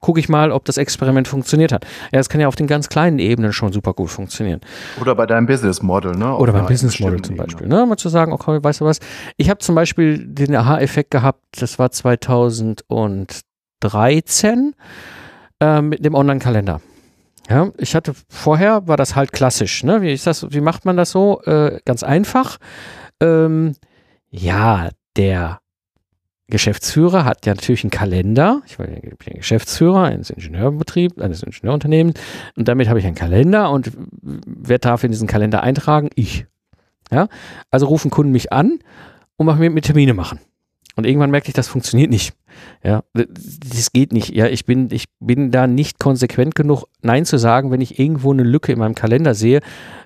S1: gucke ich mal, ob das Experiment funktioniert hat. Ja, das kann ja auf den ganz kleinen Ebenen schon super gut funktionieren.
S2: Oder bei deinem Business Model, ne?
S1: Oder beim Business Model zum Beispiel, ne? Mal zu sagen, okay, weißt du was? Ich habe zum Beispiel den Aha-Effekt gehabt, das war 2013 äh, mit dem Online-Kalender. Ja, ich hatte vorher war das halt klassisch, ne? Wie ist das, wie macht man das so? Äh, ganz einfach. Ähm, ja, der Geschäftsführer hat ja natürlich einen Kalender. Ich bin Geschäftsführer eines Ingenieurbetriebs, eines Ingenieurunternehmens und damit habe ich einen Kalender und wer darf in diesen Kalender eintragen? Ich. Ja, also rufen Kunden mich an und machen mir Termine machen. Und irgendwann merke ich, das funktioniert nicht. Ja, das geht nicht. Ja, ich bin, ich bin da nicht konsequent genug, Nein zu sagen, wenn ich irgendwo eine Lücke in meinem Kalender sehe.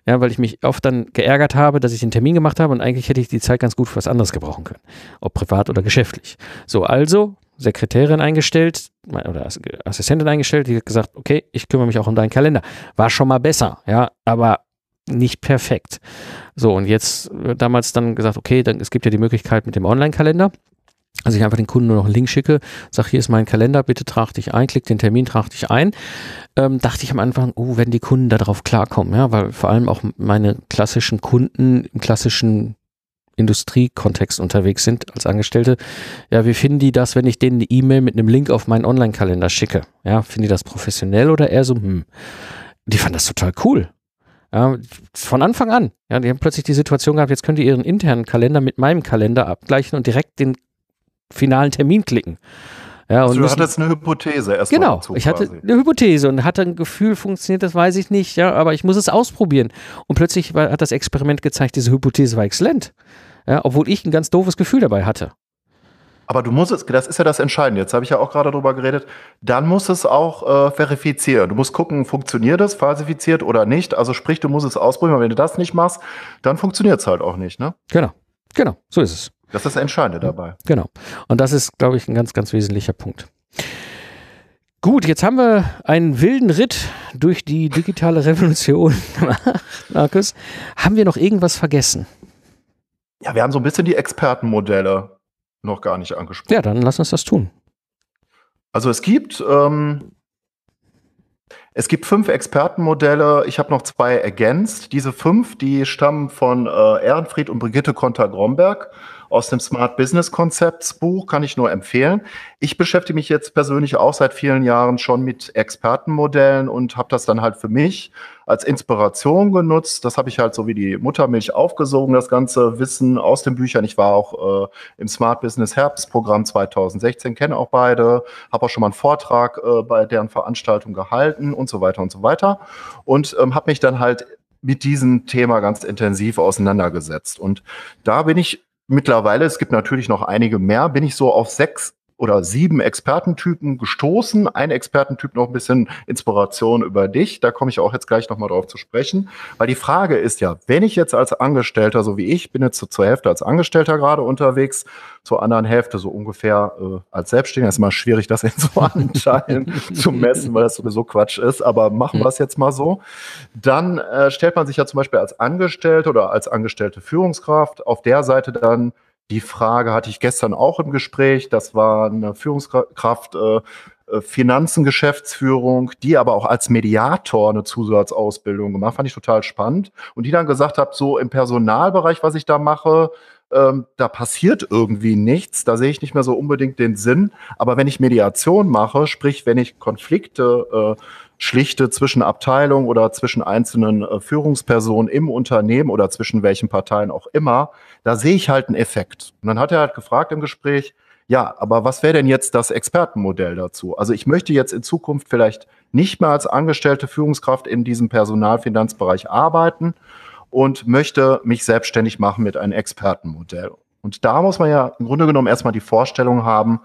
S1: Ja, weil ich mich oft dann geärgert habe, dass ich einen Termin gemacht habe und eigentlich hätte ich die Zeit ganz gut für was anderes gebrauchen können. Ob privat oder geschäftlich. So, also Sekretärin eingestellt oder Assistentin eingestellt, die hat gesagt, okay, ich kümmere mich auch um deinen Kalender. War schon mal besser, ja, aber nicht perfekt. So, und jetzt damals dann gesagt, okay, dann, es gibt ja die Möglichkeit mit dem Online-Kalender. Also ich einfach den Kunden nur noch einen Link schicke, sag, hier ist mein Kalender, bitte trag dich ein, klick den Termin, trag dich ein. Ähm, dachte ich am Anfang, oh, wenn die Kunden darauf klarkommen, ja, weil vor allem auch meine klassischen Kunden im klassischen Industriekontext unterwegs sind als Angestellte. Ja, wie finden die das, wenn ich denen eine E-Mail mit einem Link auf meinen Online-Kalender schicke? Ja, finden die das professionell oder eher so, hm, die fanden das total cool. Ja, von Anfang an. Ja, die haben plötzlich die Situation gehabt, jetzt könnt ihr ihren internen Kalender mit meinem Kalender abgleichen und direkt den finalen Termin klicken.
S2: Ja, also du hattest eine Hypothese
S1: erstmal. Genau, dazu ich hatte eine Hypothese und hatte ein Gefühl, funktioniert das, weiß ich nicht, ja, aber ich muss es ausprobieren. Und plötzlich war, hat das Experiment gezeigt, diese Hypothese war exzellent. Ja, obwohl ich ein ganz doofes Gefühl dabei hatte.
S2: Aber du musst es, das ist ja das Entscheidende. Jetzt habe ich ja auch gerade drüber geredet. Dann musst es auch äh, verifizieren. Du musst gucken, funktioniert es, falsifiziert oder nicht. Also sprich, du musst es ausprobieren. Weil wenn du das nicht machst, dann funktioniert es halt auch nicht, ne?
S1: Genau, genau, so ist es.
S2: Das ist das Entscheidende dabei.
S1: Genau. Und das ist, glaube ich, ein ganz, ganz wesentlicher Punkt. Gut, jetzt haben wir einen wilden Ritt durch die digitale Revolution gemacht, Markus. Haben wir noch irgendwas vergessen?
S2: Ja, wir haben so ein bisschen die Expertenmodelle noch gar nicht angesprochen.
S1: Ja, dann lass uns das tun.
S2: Also es gibt ähm, es gibt fünf Expertenmodelle. Ich habe noch zwei ergänzt. Diese fünf, die stammen von äh, Ehrenfried und Brigitte Konter-Gromberg aus dem Smart Business Konzepts Buch, kann ich nur empfehlen. Ich beschäftige mich jetzt persönlich auch seit vielen Jahren schon mit Expertenmodellen und habe das dann halt für mich als Inspiration genutzt. Das habe ich halt so wie die Muttermilch aufgesogen, das ganze Wissen aus den Büchern. Ich war auch äh, im Smart Business Herbstprogramm 2016, kenne auch beide, habe auch schon mal einen Vortrag äh, bei deren Veranstaltung gehalten und so weiter und so weiter. Und ähm, habe mich dann halt mit diesem Thema ganz intensiv auseinandergesetzt. Und da bin ich mittlerweile, es gibt natürlich noch einige mehr, bin ich so auf sechs oder sieben Expertentypen gestoßen. Ein Expertentyp noch ein bisschen Inspiration über dich. Da komme ich auch jetzt gleich nochmal drauf zu sprechen. Weil die Frage ist ja, wenn ich jetzt als Angestellter, so wie ich, bin jetzt zur Hälfte als Angestellter gerade unterwegs, zur anderen Hälfte so ungefähr äh, als Selbstständiger. ist immer schwierig, das in so Anteilen zu messen, weil das sowieso Quatsch ist. Aber machen wir es jetzt mal so. Dann äh, stellt man sich ja zum Beispiel als Angestellte oder als angestellte Führungskraft auf der Seite dann die Frage hatte ich gestern auch im Gespräch. Das war eine Führungskraft, äh, äh, Finanzen, Geschäftsführung, die aber auch als Mediator eine Zusatzausbildung gemacht. Fand ich total spannend. Und die dann gesagt hat, so im Personalbereich, was ich da mache, ähm, da passiert irgendwie nichts. Da sehe ich nicht mehr so unbedingt den Sinn. Aber wenn ich Mediation mache, sprich, wenn ich Konflikte äh, schlichte zwischen Abteilungen oder zwischen einzelnen äh, Führungspersonen im Unternehmen oder zwischen welchen Parteien auch immer, da sehe ich halt einen Effekt. Und dann hat er halt gefragt im Gespräch, ja, aber was wäre denn jetzt das Expertenmodell dazu? Also ich möchte jetzt in Zukunft vielleicht nicht mehr als angestellte Führungskraft in diesem Personalfinanzbereich arbeiten und möchte mich selbstständig machen mit einem Expertenmodell. Und da muss man ja im Grunde genommen erstmal die Vorstellung haben,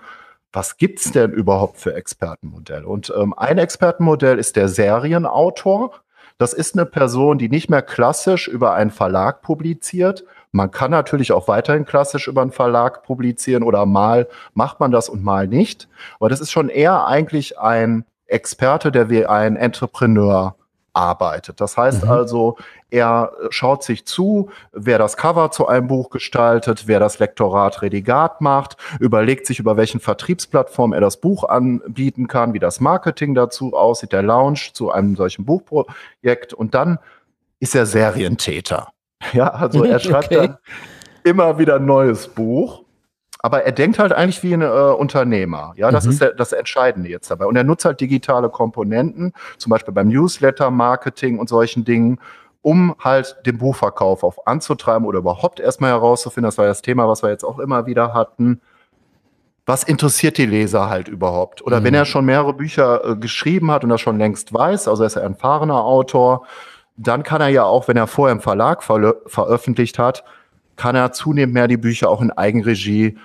S2: was gibt's denn überhaupt für Expertenmodelle? Und ähm, ein Expertenmodell ist der Serienautor. Das ist eine Person, die nicht mehr klassisch über einen Verlag publiziert. Man kann natürlich auch weiterhin klassisch über einen Verlag publizieren oder mal macht man das und mal nicht. Aber das ist schon eher eigentlich ein Experte, der wie ein Entrepreneur arbeitet. Das heißt mhm. also, er schaut sich zu, wer das Cover zu einem Buch gestaltet, wer das Lektorat Redigat macht, überlegt sich, über welchen Vertriebsplattform er das Buch anbieten kann, wie das Marketing dazu aussieht, der Launch zu einem solchen Buchprojekt und dann ist er Serientäter. Ja, also er schreibt okay. dann immer wieder ein neues Buch aber er denkt halt eigentlich wie ein äh, Unternehmer. Ja, das mhm. ist der, das Entscheidende jetzt dabei. Und er nutzt halt digitale Komponenten, zum Beispiel beim Newsletter-Marketing und solchen Dingen, um halt den Buchverkauf auf anzutreiben oder überhaupt erstmal herauszufinden, das war das Thema, was wir jetzt auch immer wieder hatten, was interessiert die Leser halt überhaupt? Oder mhm. wenn er schon mehrere Bücher äh, geschrieben hat und das schon längst weiß, also er ist ein erfahrener Autor, dann kann er ja auch, wenn er vorher im Verlag ver veröffentlicht hat, kann er zunehmend mehr die Bücher auch in Eigenregie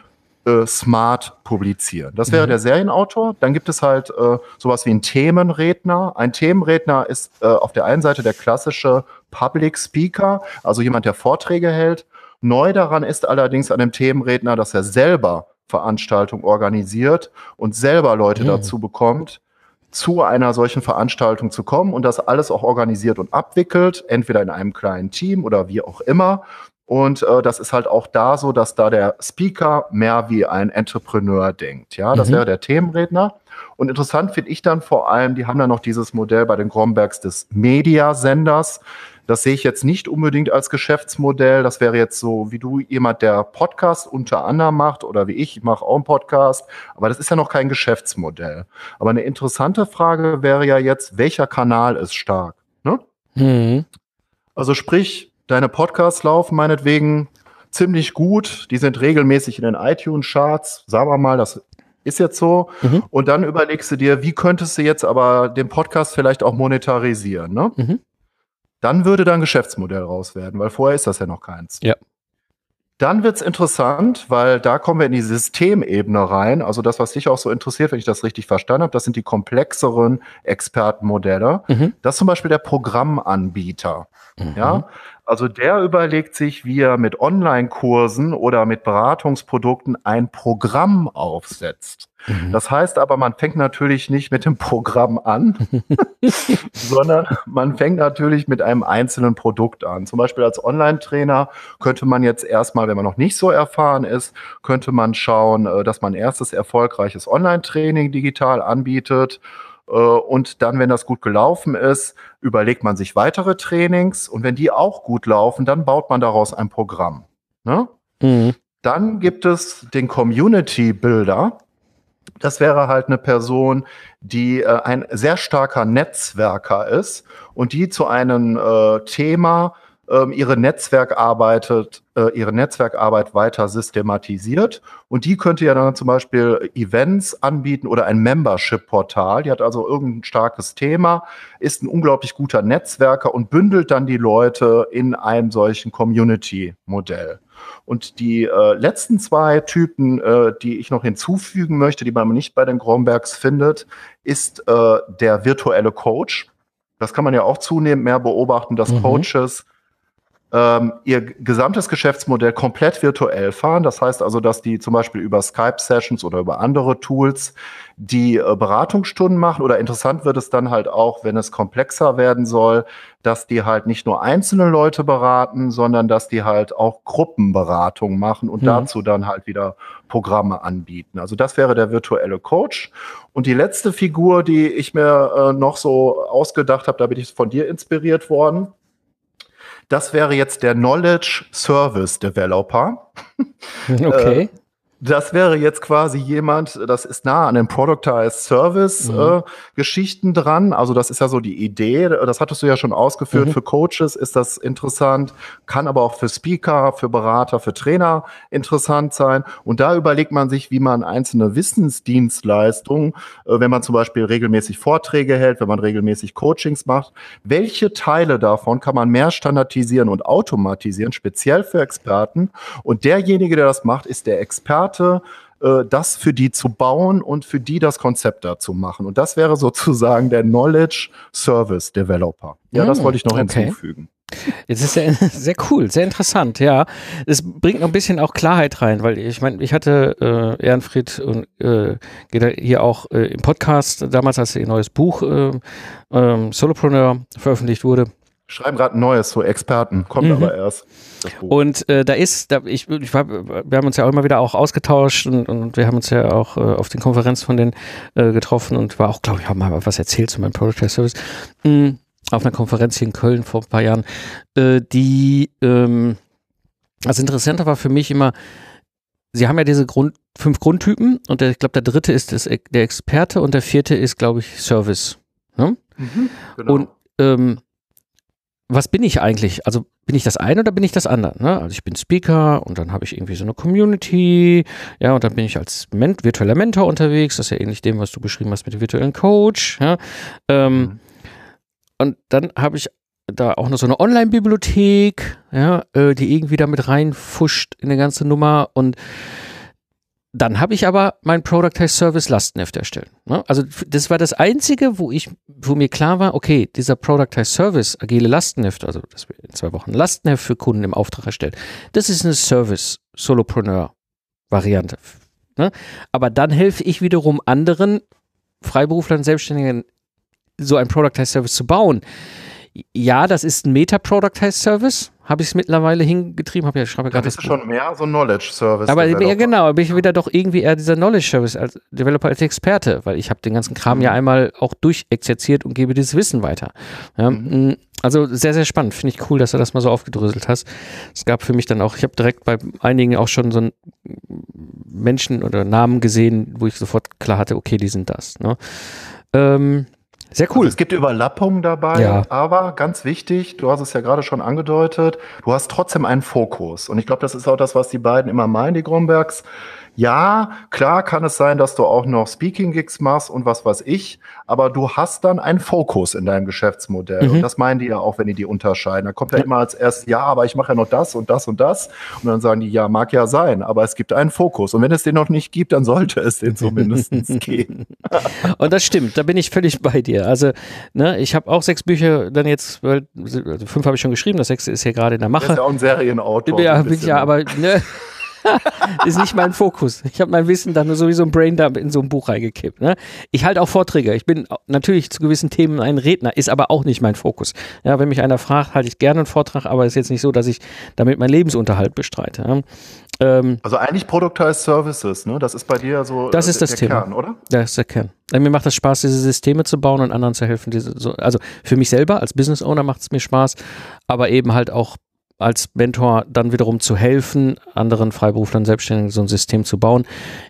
S2: äh, smart publizieren. Das wäre mhm. der Serienautor. Dann gibt es halt äh, sowas wie einen Themenredner. Ein Themenredner ist äh, auf der einen Seite der klassische Public Speaker, also jemand, der Vorträge hält. Neu daran ist allerdings an dem Themenredner, dass er selber Veranstaltungen organisiert und selber Leute mhm. dazu bekommt, zu einer solchen Veranstaltung zu kommen und das alles auch organisiert und abwickelt, entweder in einem kleinen Team oder wie auch immer. Und äh, das ist halt auch da so, dass da der Speaker mehr wie ein Entrepreneur denkt. Ja, das mhm. wäre der Themenredner. Und interessant finde ich dann vor allem, die haben dann noch dieses Modell bei den Grombergs des Mediasenders. Das sehe ich jetzt nicht unbedingt als Geschäftsmodell. Das wäre jetzt so, wie du jemand, der Podcast unter anderem macht oder wie ich, ich mache auch einen Podcast. Aber das ist ja noch kein Geschäftsmodell. Aber eine interessante Frage wäre ja jetzt, welcher Kanal ist stark? Ne? Mhm. Also sprich, deine Podcasts laufen meinetwegen ziemlich gut. Die sind regelmäßig in den iTunes-Charts. Sagen wir mal, das ist jetzt so. Mhm. Und dann überlegst du dir, wie könntest du jetzt aber den Podcast vielleicht auch monetarisieren, ne? Mhm. Dann würde da ein Geschäftsmodell raus werden, weil vorher ist das ja noch keins.
S1: Ja.
S2: Dann wird's interessant, weil da kommen wir in die Systemebene rein. Also das, was dich auch so interessiert, wenn ich das richtig verstanden habe, das sind die komplexeren Expertenmodelle. Mhm. Das ist zum Beispiel der Programmanbieter. Mhm. Ja, also der überlegt sich, wie er mit Online-Kursen oder mit Beratungsprodukten ein Programm aufsetzt. Mhm. Das heißt aber, man fängt natürlich nicht mit dem Programm an, sondern man fängt natürlich mit einem einzelnen Produkt an. Zum Beispiel als Online-Trainer könnte man jetzt erstmal, wenn man noch nicht so erfahren ist, könnte man schauen, äh, dass man erstes erfolgreiches Online-Training digital anbietet und dann, wenn das gut gelaufen ist, überlegt man sich weitere Trainings. Und wenn die auch gut laufen, dann baut man daraus ein Programm. Ne? Mhm. Dann gibt es den Community Builder. Das wäre halt eine Person, die äh, ein sehr starker Netzwerker ist und die zu einem äh, Thema ähm, ihre Netzwerkarbeit, äh, ihre Netzwerkarbeit weiter systematisiert. Und die könnte ja dann zum Beispiel Events anbieten oder ein Membership-Portal. Die hat also irgendein starkes Thema, ist ein unglaublich guter Netzwerker und bündelt dann die Leute in einem solchen Community-Modell. Und die äh, letzten zwei Typen, äh, die ich noch hinzufügen möchte, die man nicht bei den Grombergs findet, ist äh, der virtuelle Coach. Das kann man ja auch zunehmend mehr beobachten, dass mhm. Coaches ähm, ihr gesamtes Geschäftsmodell komplett virtuell fahren. Das heißt also, dass die zum Beispiel über Skype-Sessions oder über andere Tools die äh, Beratungsstunden machen. Oder interessant wird es dann halt auch, wenn es komplexer werden soll, dass die halt nicht nur einzelne Leute beraten, sondern dass die halt auch Gruppenberatung machen und mhm. dazu dann halt wieder Programme anbieten. Also das wäre der virtuelle Coach. Und die letzte Figur, die ich mir äh, noch so ausgedacht habe, da bin ich von dir inspiriert worden das wäre jetzt der Knowledge Service Developer.
S1: Okay.
S2: Äh, das wäre jetzt quasi jemand, das ist nah an den Productized Service mhm. äh, Geschichten dran. Also das ist ja so die Idee. Das hattest du ja schon ausgeführt. Mhm. Für Coaches ist das interessant, kann aber auch für Speaker, für Berater, für Trainer interessant sein. Und da überlegt man sich, wie man einzelne Wissensdienstleistungen, äh, wenn man zum Beispiel regelmäßig Vorträge hält, wenn man regelmäßig Coachings macht, welche Teile davon kann man mehr standardisieren und automatisieren, speziell für Experten. Und derjenige, der das macht, ist der Experte Experte, äh, das für die zu bauen und für die das Konzept dazu machen. Und das wäre sozusagen der Knowledge Service Developer. Ja, das hm, wollte ich noch okay. hinzufügen.
S1: Jetzt ist ja sehr cool, sehr interessant, ja. Es bringt noch ein bisschen auch Klarheit rein, weil ich meine, ich hatte äh, Ehrenfried und äh, hier auch äh, im Podcast damals, als ihr neues Buch äh, äh, Solopreneur veröffentlicht wurde,
S2: schreiben gerade ein neues, so Experten, kommt mhm. aber erst.
S1: Und äh, da ist, da, ich, ich war, wir haben uns ja auch immer wieder auch ausgetauscht und, und wir haben uns ja auch äh, auf den Konferenzen von denen äh, getroffen und war auch, glaube ich, habe mal was erzählt zu meinem Product Service. Mhm. Auf einer Konferenz hier in Köln vor ein paar Jahren, äh, die, ähm, also interessanter war für mich immer, sie haben ja diese Grund, fünf Grundtypen und der, ich glaube, der dritte ist das, der Experte und der vierte ist, glaube ich, Service. Ne? Mhm, genau. Und ähm, was bin ich eigentlich? Also bin ich das eine oder bin ich das andere? Ne? Also ich bin Speaker und dann habe ich irgendwie so eine Community, ja, und dann bin ich als Men virtueller Mentor unterwegs, das ist ja ähnlich dem, was du beschrieben hast mit dem virtuellen Coach, ja. Ähm, mhm. Und dann habe ich da auch noch so eine Online-Bibliothek, ja, äh, die irgendwie da mit reinfuscht in eine ganze Nummer und dann habe ich aber mein Productized Service Lastenheft erstellt. Ne? Also das war das Einzige, wo ich, wo mir klar war, okay, dieser Productized Service, agile Lastenheft, also dass wir in zwei Wochen Lastenheft für Kunden im Auftrag erstellen, das ist eine Service-Solopreneur-Variante. Ne? Aber dann helfe ich wiederum anderen Freiberuflern, Selbstständigen, so ein Productized Service zu bauen. Ja, das ist ein Meta-Productized Service, habe ich es mittlerweile hingetrieben, habe ja schreibe gerade das
S2: schon mehr so Knowledge Service.
S1: Aber ja, genau, bin ich wieder doch irgendwie eher dieser Knowledge Service als Developer als Experte, weil ich habe den ganzen Kram mhm. ja einmal auch durchexerziert und gebe dieses Wissen weiter. Ja, mhm. Mm, also sehr sehr spannend, finde ich cool, dass du das mal so aufgedröselt hast. Es gab für mich dann auch, ich habe direkt bei einigen auch schon so einen Menschen oder Namen gesehen, wo ich sofort klar hatte, okay, die sind das. Ne? Ähm, sehr cool. Also
S2: es gibt Überlappungen dabei, ja. aber ganz wichtig, du hast es ja gerade schon angedeutet, du hast trotzdem einen Fokus. Und ich glaube, das ist auch das, was die beiden immer meinen, die Grombergs. Ja, klar kann es sein, dass du auch noch Speaking-Gigs machst und was weiß ich, aber du hast dann einen Fokus in deinem Geschäftsmodell. Mhm. Und das meinen die ja auch, wenn die die unterscheiden. Da kommt ja, immer als erstes, ja, aber ich mache ja noch das und das und das. Und dann sagen die, ja, mag ja sein, aber es gibt einen Fokus. Und wenn es den noch nicht gibt, dann sollte es den zumindest geben.
S1: und das stimmt, da bin ich völlig bei dir. Also, ne, ich habe auch sechs Bücher dann jetzt, also fünf habe ich schon geschrieben, das sechste ist hier gerade in der Mache. Das ist
S2: ja auch ein Serienautor.
S1: Ja, ein ja, aber ne, ist nicht mein Fokus. Ich habe mein Wissen dann nur sowieso ein Braindump in so ein Buch reingekippt. Ne? Ich halte auch Vorträge. Ich bin natürlich zu gewissen Themen ein Redner, ist aber auch nicht mein Fokus. Ja, wenn mich einer fragt, halte ich gerne einen Vortrag, aber ist jetzt nicht so, dass ich damit meinen Lebensunterhalt bestreite. Ja?
S2: Ähm, also eigentlich Productized Services, ne? Das ist bei dir so
S1: das ist der, das der Thema. Kern, oder? Das ist der Kern. Mir macht es Spaß, diese Systeme zu bauen und anderen zu helfen. Diese, so, also für mich selber als Business Owner macht es mir Spaß, aber eben halt auch als Mentor dann wiederum zu helfen, anderen Freiberuflern, Selbstständigen so ein System zu bauen.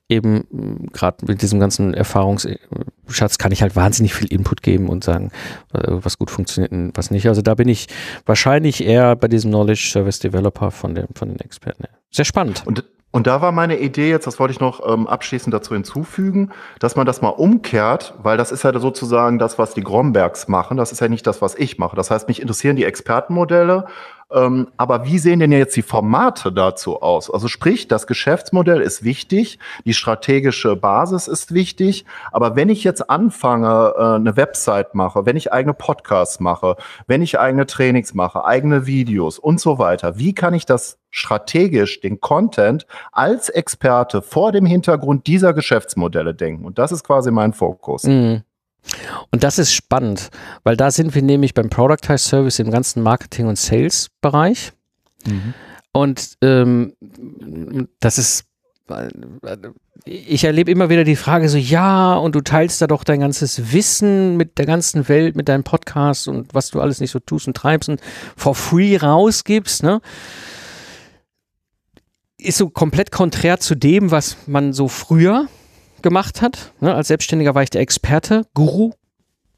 S1: Eben gerade mit diesem ganzen Erfahrungsschatz kann ich halt wahnsinnig viel Input geben und sagen, was gut funktioniert und was nicht. Also da bin ich wahrscheinlich eher bei diesem Knowledge Service Developer von, dem, von den Experten. Sehr spannend.
S2: Und und da war meine Idee jetzt, das wollte ich noch ähm, abschließend dazu hinzufügen, dass man das mal umkehrt, weil das ist ja sozusagen das, was die Grombergs machen. Das ist ja nicht das, was ich mache. Das heißt, mich interessieren die Expertenmodelle ähm, aber wie sehen denn jetzt die Formate dazu aus? Also sprich, das Geschäftsmodell ist wichtig, die strategische Basis ist wichtig, aber wenn ich jetzt anfange, äh, eine Website mache, wenn ich eigene Podcasts mache, wenn ich eigene Trainings mache, eigene Videos und so weiter, wie kann ich das strategisch, den Content als Experte vor dem Hintergrund dieser Geschäftsmodelle denken? Und das ist quasi mein Fokus. Mhm.
S1: Und das ist spannend, weil da sind wir nämlich beim Productize Service im ganzen Marketing- und Sales-Bereich. Mhm. Und ähm, das ist, ich erlebe immer wieder die Frage so, ja, und du teilst da doch dein ganzes Wissen mit der ganzen Welt, mit deinem Podcast und was du alles nicht so tust und treibst und for free rausgibst, ne? Ist so komplett konträr zu dem, was man so früher gemacht hat. Ne? Als Selbstständiger war ich der Experte, Guru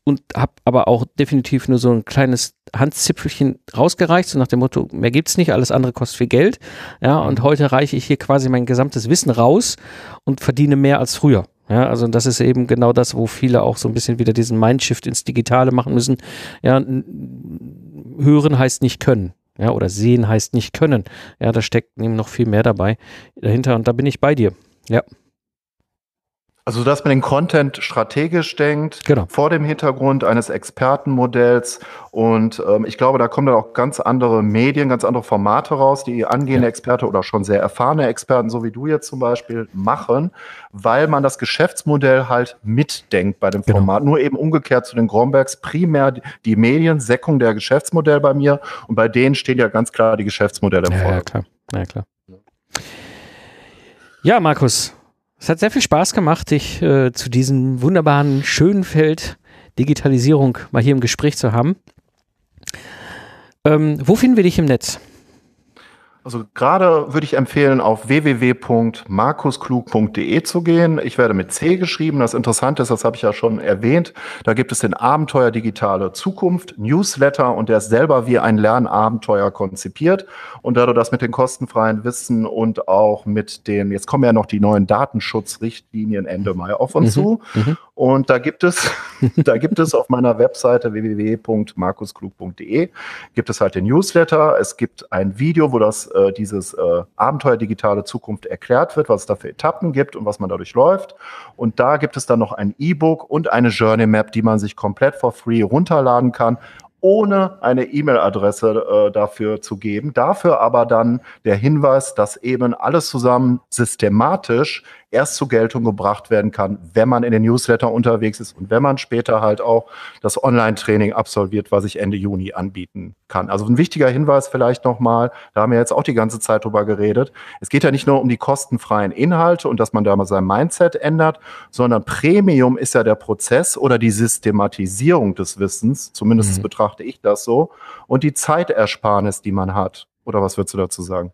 S1: und habe aber auch definitiv nur so ein kleines Handzipfelchen rausgereicht, so nach dem Motto, mehr gibt's nicht, alles andere kostet viel Geld. Ja, und heute reiche ich hier quasi mein gesamtes Wissen raus und verdiene mehr als früher. Ja, also das ist eben genau das, wo viele auch so ein bisschen wieder diesen Mindshift ins Digitale machen müssen. Ja, hören heißt nicht können. Ja, oder sehen heißt nicht können. Ja, da steckt eben noch viel mehr dabei dahinter und da bin ich bei dir. Ja.
S2: Also, dass man den Content strategisch denkt,
S1: genau.
S2: vor dem Hintergrund eines Expertenmodells. Und ähm, ich glaube, da kommen dann auch ganz andere Medien, ganz andere Formate raus, die angehende ja. Experte oder schon sehr erfahrene Experten, so wie du jetzt zum Beispiel, machen, weil man das Geschäftsmodell halt mitdenkt bei dem genau. Format. Nur eben umgekehrt zu den Grombergs, primär die Medien, Säckung der Geschäftsmodell bei mir. Und bei denen stehen ja ganz klar die Geschäftsmodelle im
S1: ja,
S2: Vordergrund.
S1: Ja, klar. Ja, klar. Ja, Markus, es hat sehr viel Spaß gemacht, dich äh, zu diesem wunderbaren, schönen Feld Digitalisierung mal hier im Gespräch zu haben. Ähm, wo finden wir dich im Netz?
S2: Also gerade würde ich empfehlen, auf www.markusklug.de zu gehen. Ich werde mit C geschrieben. Das Interessante ist, das habe ich ja schon erwähnt, da gibt es den Abenteuer Digitale Zukunft, Newsletter und der ist selber wie ein Lernabenteuer konzipiert. Und da du das mit den kostenfreien Wissen und auch mit den, jetzt kommen ja noch die neuen Datenschutzrichtlinien Ende Mai auf uns mhm. zu. Mhm. Und da gibt es, da gibt es auf meiner Webseite www.markusklug.de gibt es halt den Newsletter. Es gibt ein Video, wo das äh, dieses äh, Abenteuer digitale Zukunft erklärt wird, was es da für Etappen gibt und was man dadurch läuft. Und da gibt es dann noch ein E-Book und eine Journey Map, die man sich komplett for free runterladen kann ohne eine E-Mail-Adresse äh, dafür zu geben. Dafür aber dann der Hinweis, dass eben alles zusammen systematisch erst zur Geltung gebracht werden kann, wenn man in den Newsletter unterwegs ist und wenn man später halt auch das Online-Training absolviert, was ich Ende Juni anbieten kann. Also ein wichtiger Hinweis vielleicht nochmal, da haben wir jetzt auch die ganze Zeit drüber geredet. Es geht ja nicht nur um die kostenfreien Inhalte und dass man da mal sein Mindset ändert, sondern Premium ist ja der Prozess oder die Systematisierung des Wissens, zumindest mhm. betrachte ich das so, und die Zeitersparnis, die man hat. Oder was würdest du dazu sagen?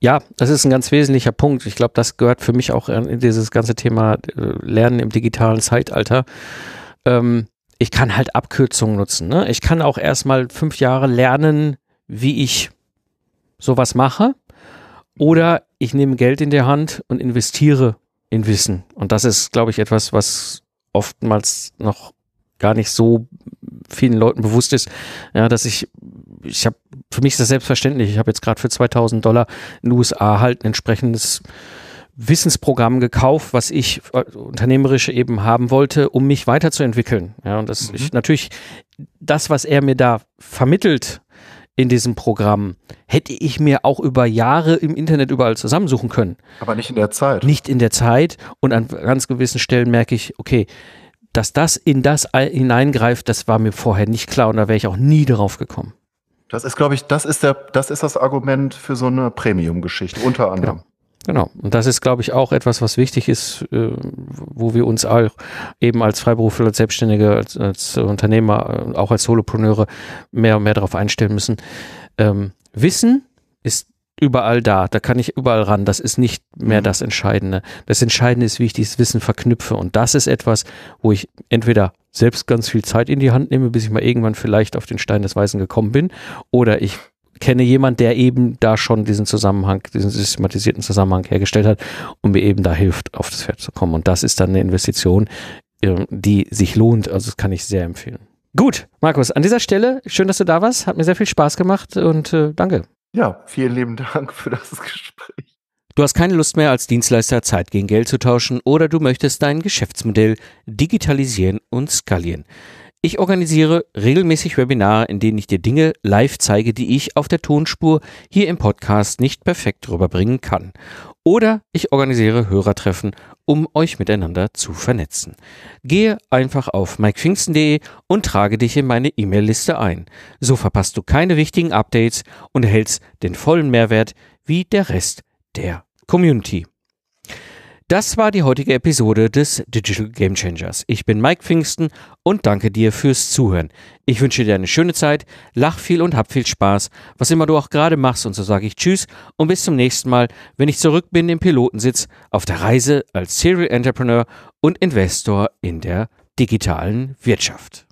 S1: Ja, das ist ein ganz wesentlicher Punkt. Ich glaube, das gehört für mich auch in dieses ganze Thema äh, Lernen im digitalen Zeitalter. Ähm, ich kann halt Abkürzungen nutzen. Ne? Ich kann auch erstmal fünf Jahre lernen, wie ich sowas mache. Oder ich nehme Geld in der Hand und investiere in Wissen. Und das ist, glaube ich, etwas, was oftmals noch gar nicht so vielen Leuten bewusst ist, ja, dass ich ich habe, für mich ist das selbstverständlich. Ich habe jetzt gerade für 2000 Dollar in den USA halt ein entsprechendes Wissensprogramm gekauft, was ich äh, unternehmerisch eben haben wollte, um mich weiterzuentwickeln. Ja, und das mhm. ich natürlich das, was er mir da vermittelt in diesem Programm, hätte ich mir auch über Jahre im Internet überall zusammensuchen können.
S2: Aber nicht in der Zeit.
S1: Nicht in der Zeit. Und an ganz gewissen Stellen merke ich, okay, dass das in das hineingreift, das war mir vorher nicht klar und da wäre ich auch nie drauf gekommen.
S2: Das ist, glaube ich, das ist der, das ist das Argument für so eine Premium-Geschichte, unter anderem.
S1: Genau. Genau. Und das ist, glaube ich, auch etwas, was wichtig ist, äh, wo wir uns auch eben als Freiberufler, als Selbstständige, als, als Unternehmer, äh, auch als Solopreneure mehr und mehr darauf einstellen müssen. Ähm, Wissen ist überall da, da kann ich überall ran. Das ist nicht mehr
S2: Mhm.
S1: das Entscheidende. Das Entscheidende ist, wie ich dieses Wissen verknüpfe. Und das ist etwas, wo ich entweder selbst ganz viel Zeit in die Hand nehme, bis ich mal irgendwann vielleicht auf den Stein des Weisen gekommen bin, oder ich kenne jemand, der eben da schon diesen Zusammenhang, diesen systematisierten Zusammenhang hergestellt hat und mir eben da hilft, auf das Pferd zu kommen. Und das ist dann eine Investition, äh, die sich lohnt. Also das kann ich sehr empfehlen. Gut, Markus, an dieser Stelle, schön, dass du da warst. Hat mir sehr viel Spaß gemacht und äh, danke.
S2: Ja, vielen lieben Dank für das Gespräch.
S1: Du hast keine Lust mehr als Dienstleister Zeit gegen Geld zu tauschen oder du möchtest dein Geschäftsmodell digitalisieren und skalieren. Ich organisiere regelmäßig Webinare, in denen ich dir Dinge live zeige, die ich auf der Tonspur hier im Podcast nicht perfekt rüberbringen kann. Oder ich organisiere Hörertreffen, um euch miteinander zu vernetzen. Gehe einfach auf mikepfingsten.de und trage dich in meine E-Mail-Liste ein. So verpasst du keine wichtigen Updates und erhältst den vollen Mehrwert wie der Rest der Community. Das war die heutige Episode des Digital Game Changers. Ich bin Mike Pfingsten und danke dir fürs Zuhören. Ich wünsche dir eine schöne Zeit, lach viel und hab viel Spaß, was immer du auch gerade machst. Und so sage ich Tschüss und bis zum nächsten Mal, wenn ich zurück bin im Pilotensitz auf der Reise als Serial Entrepreneur und Investor in der digitalen Wirtschaft.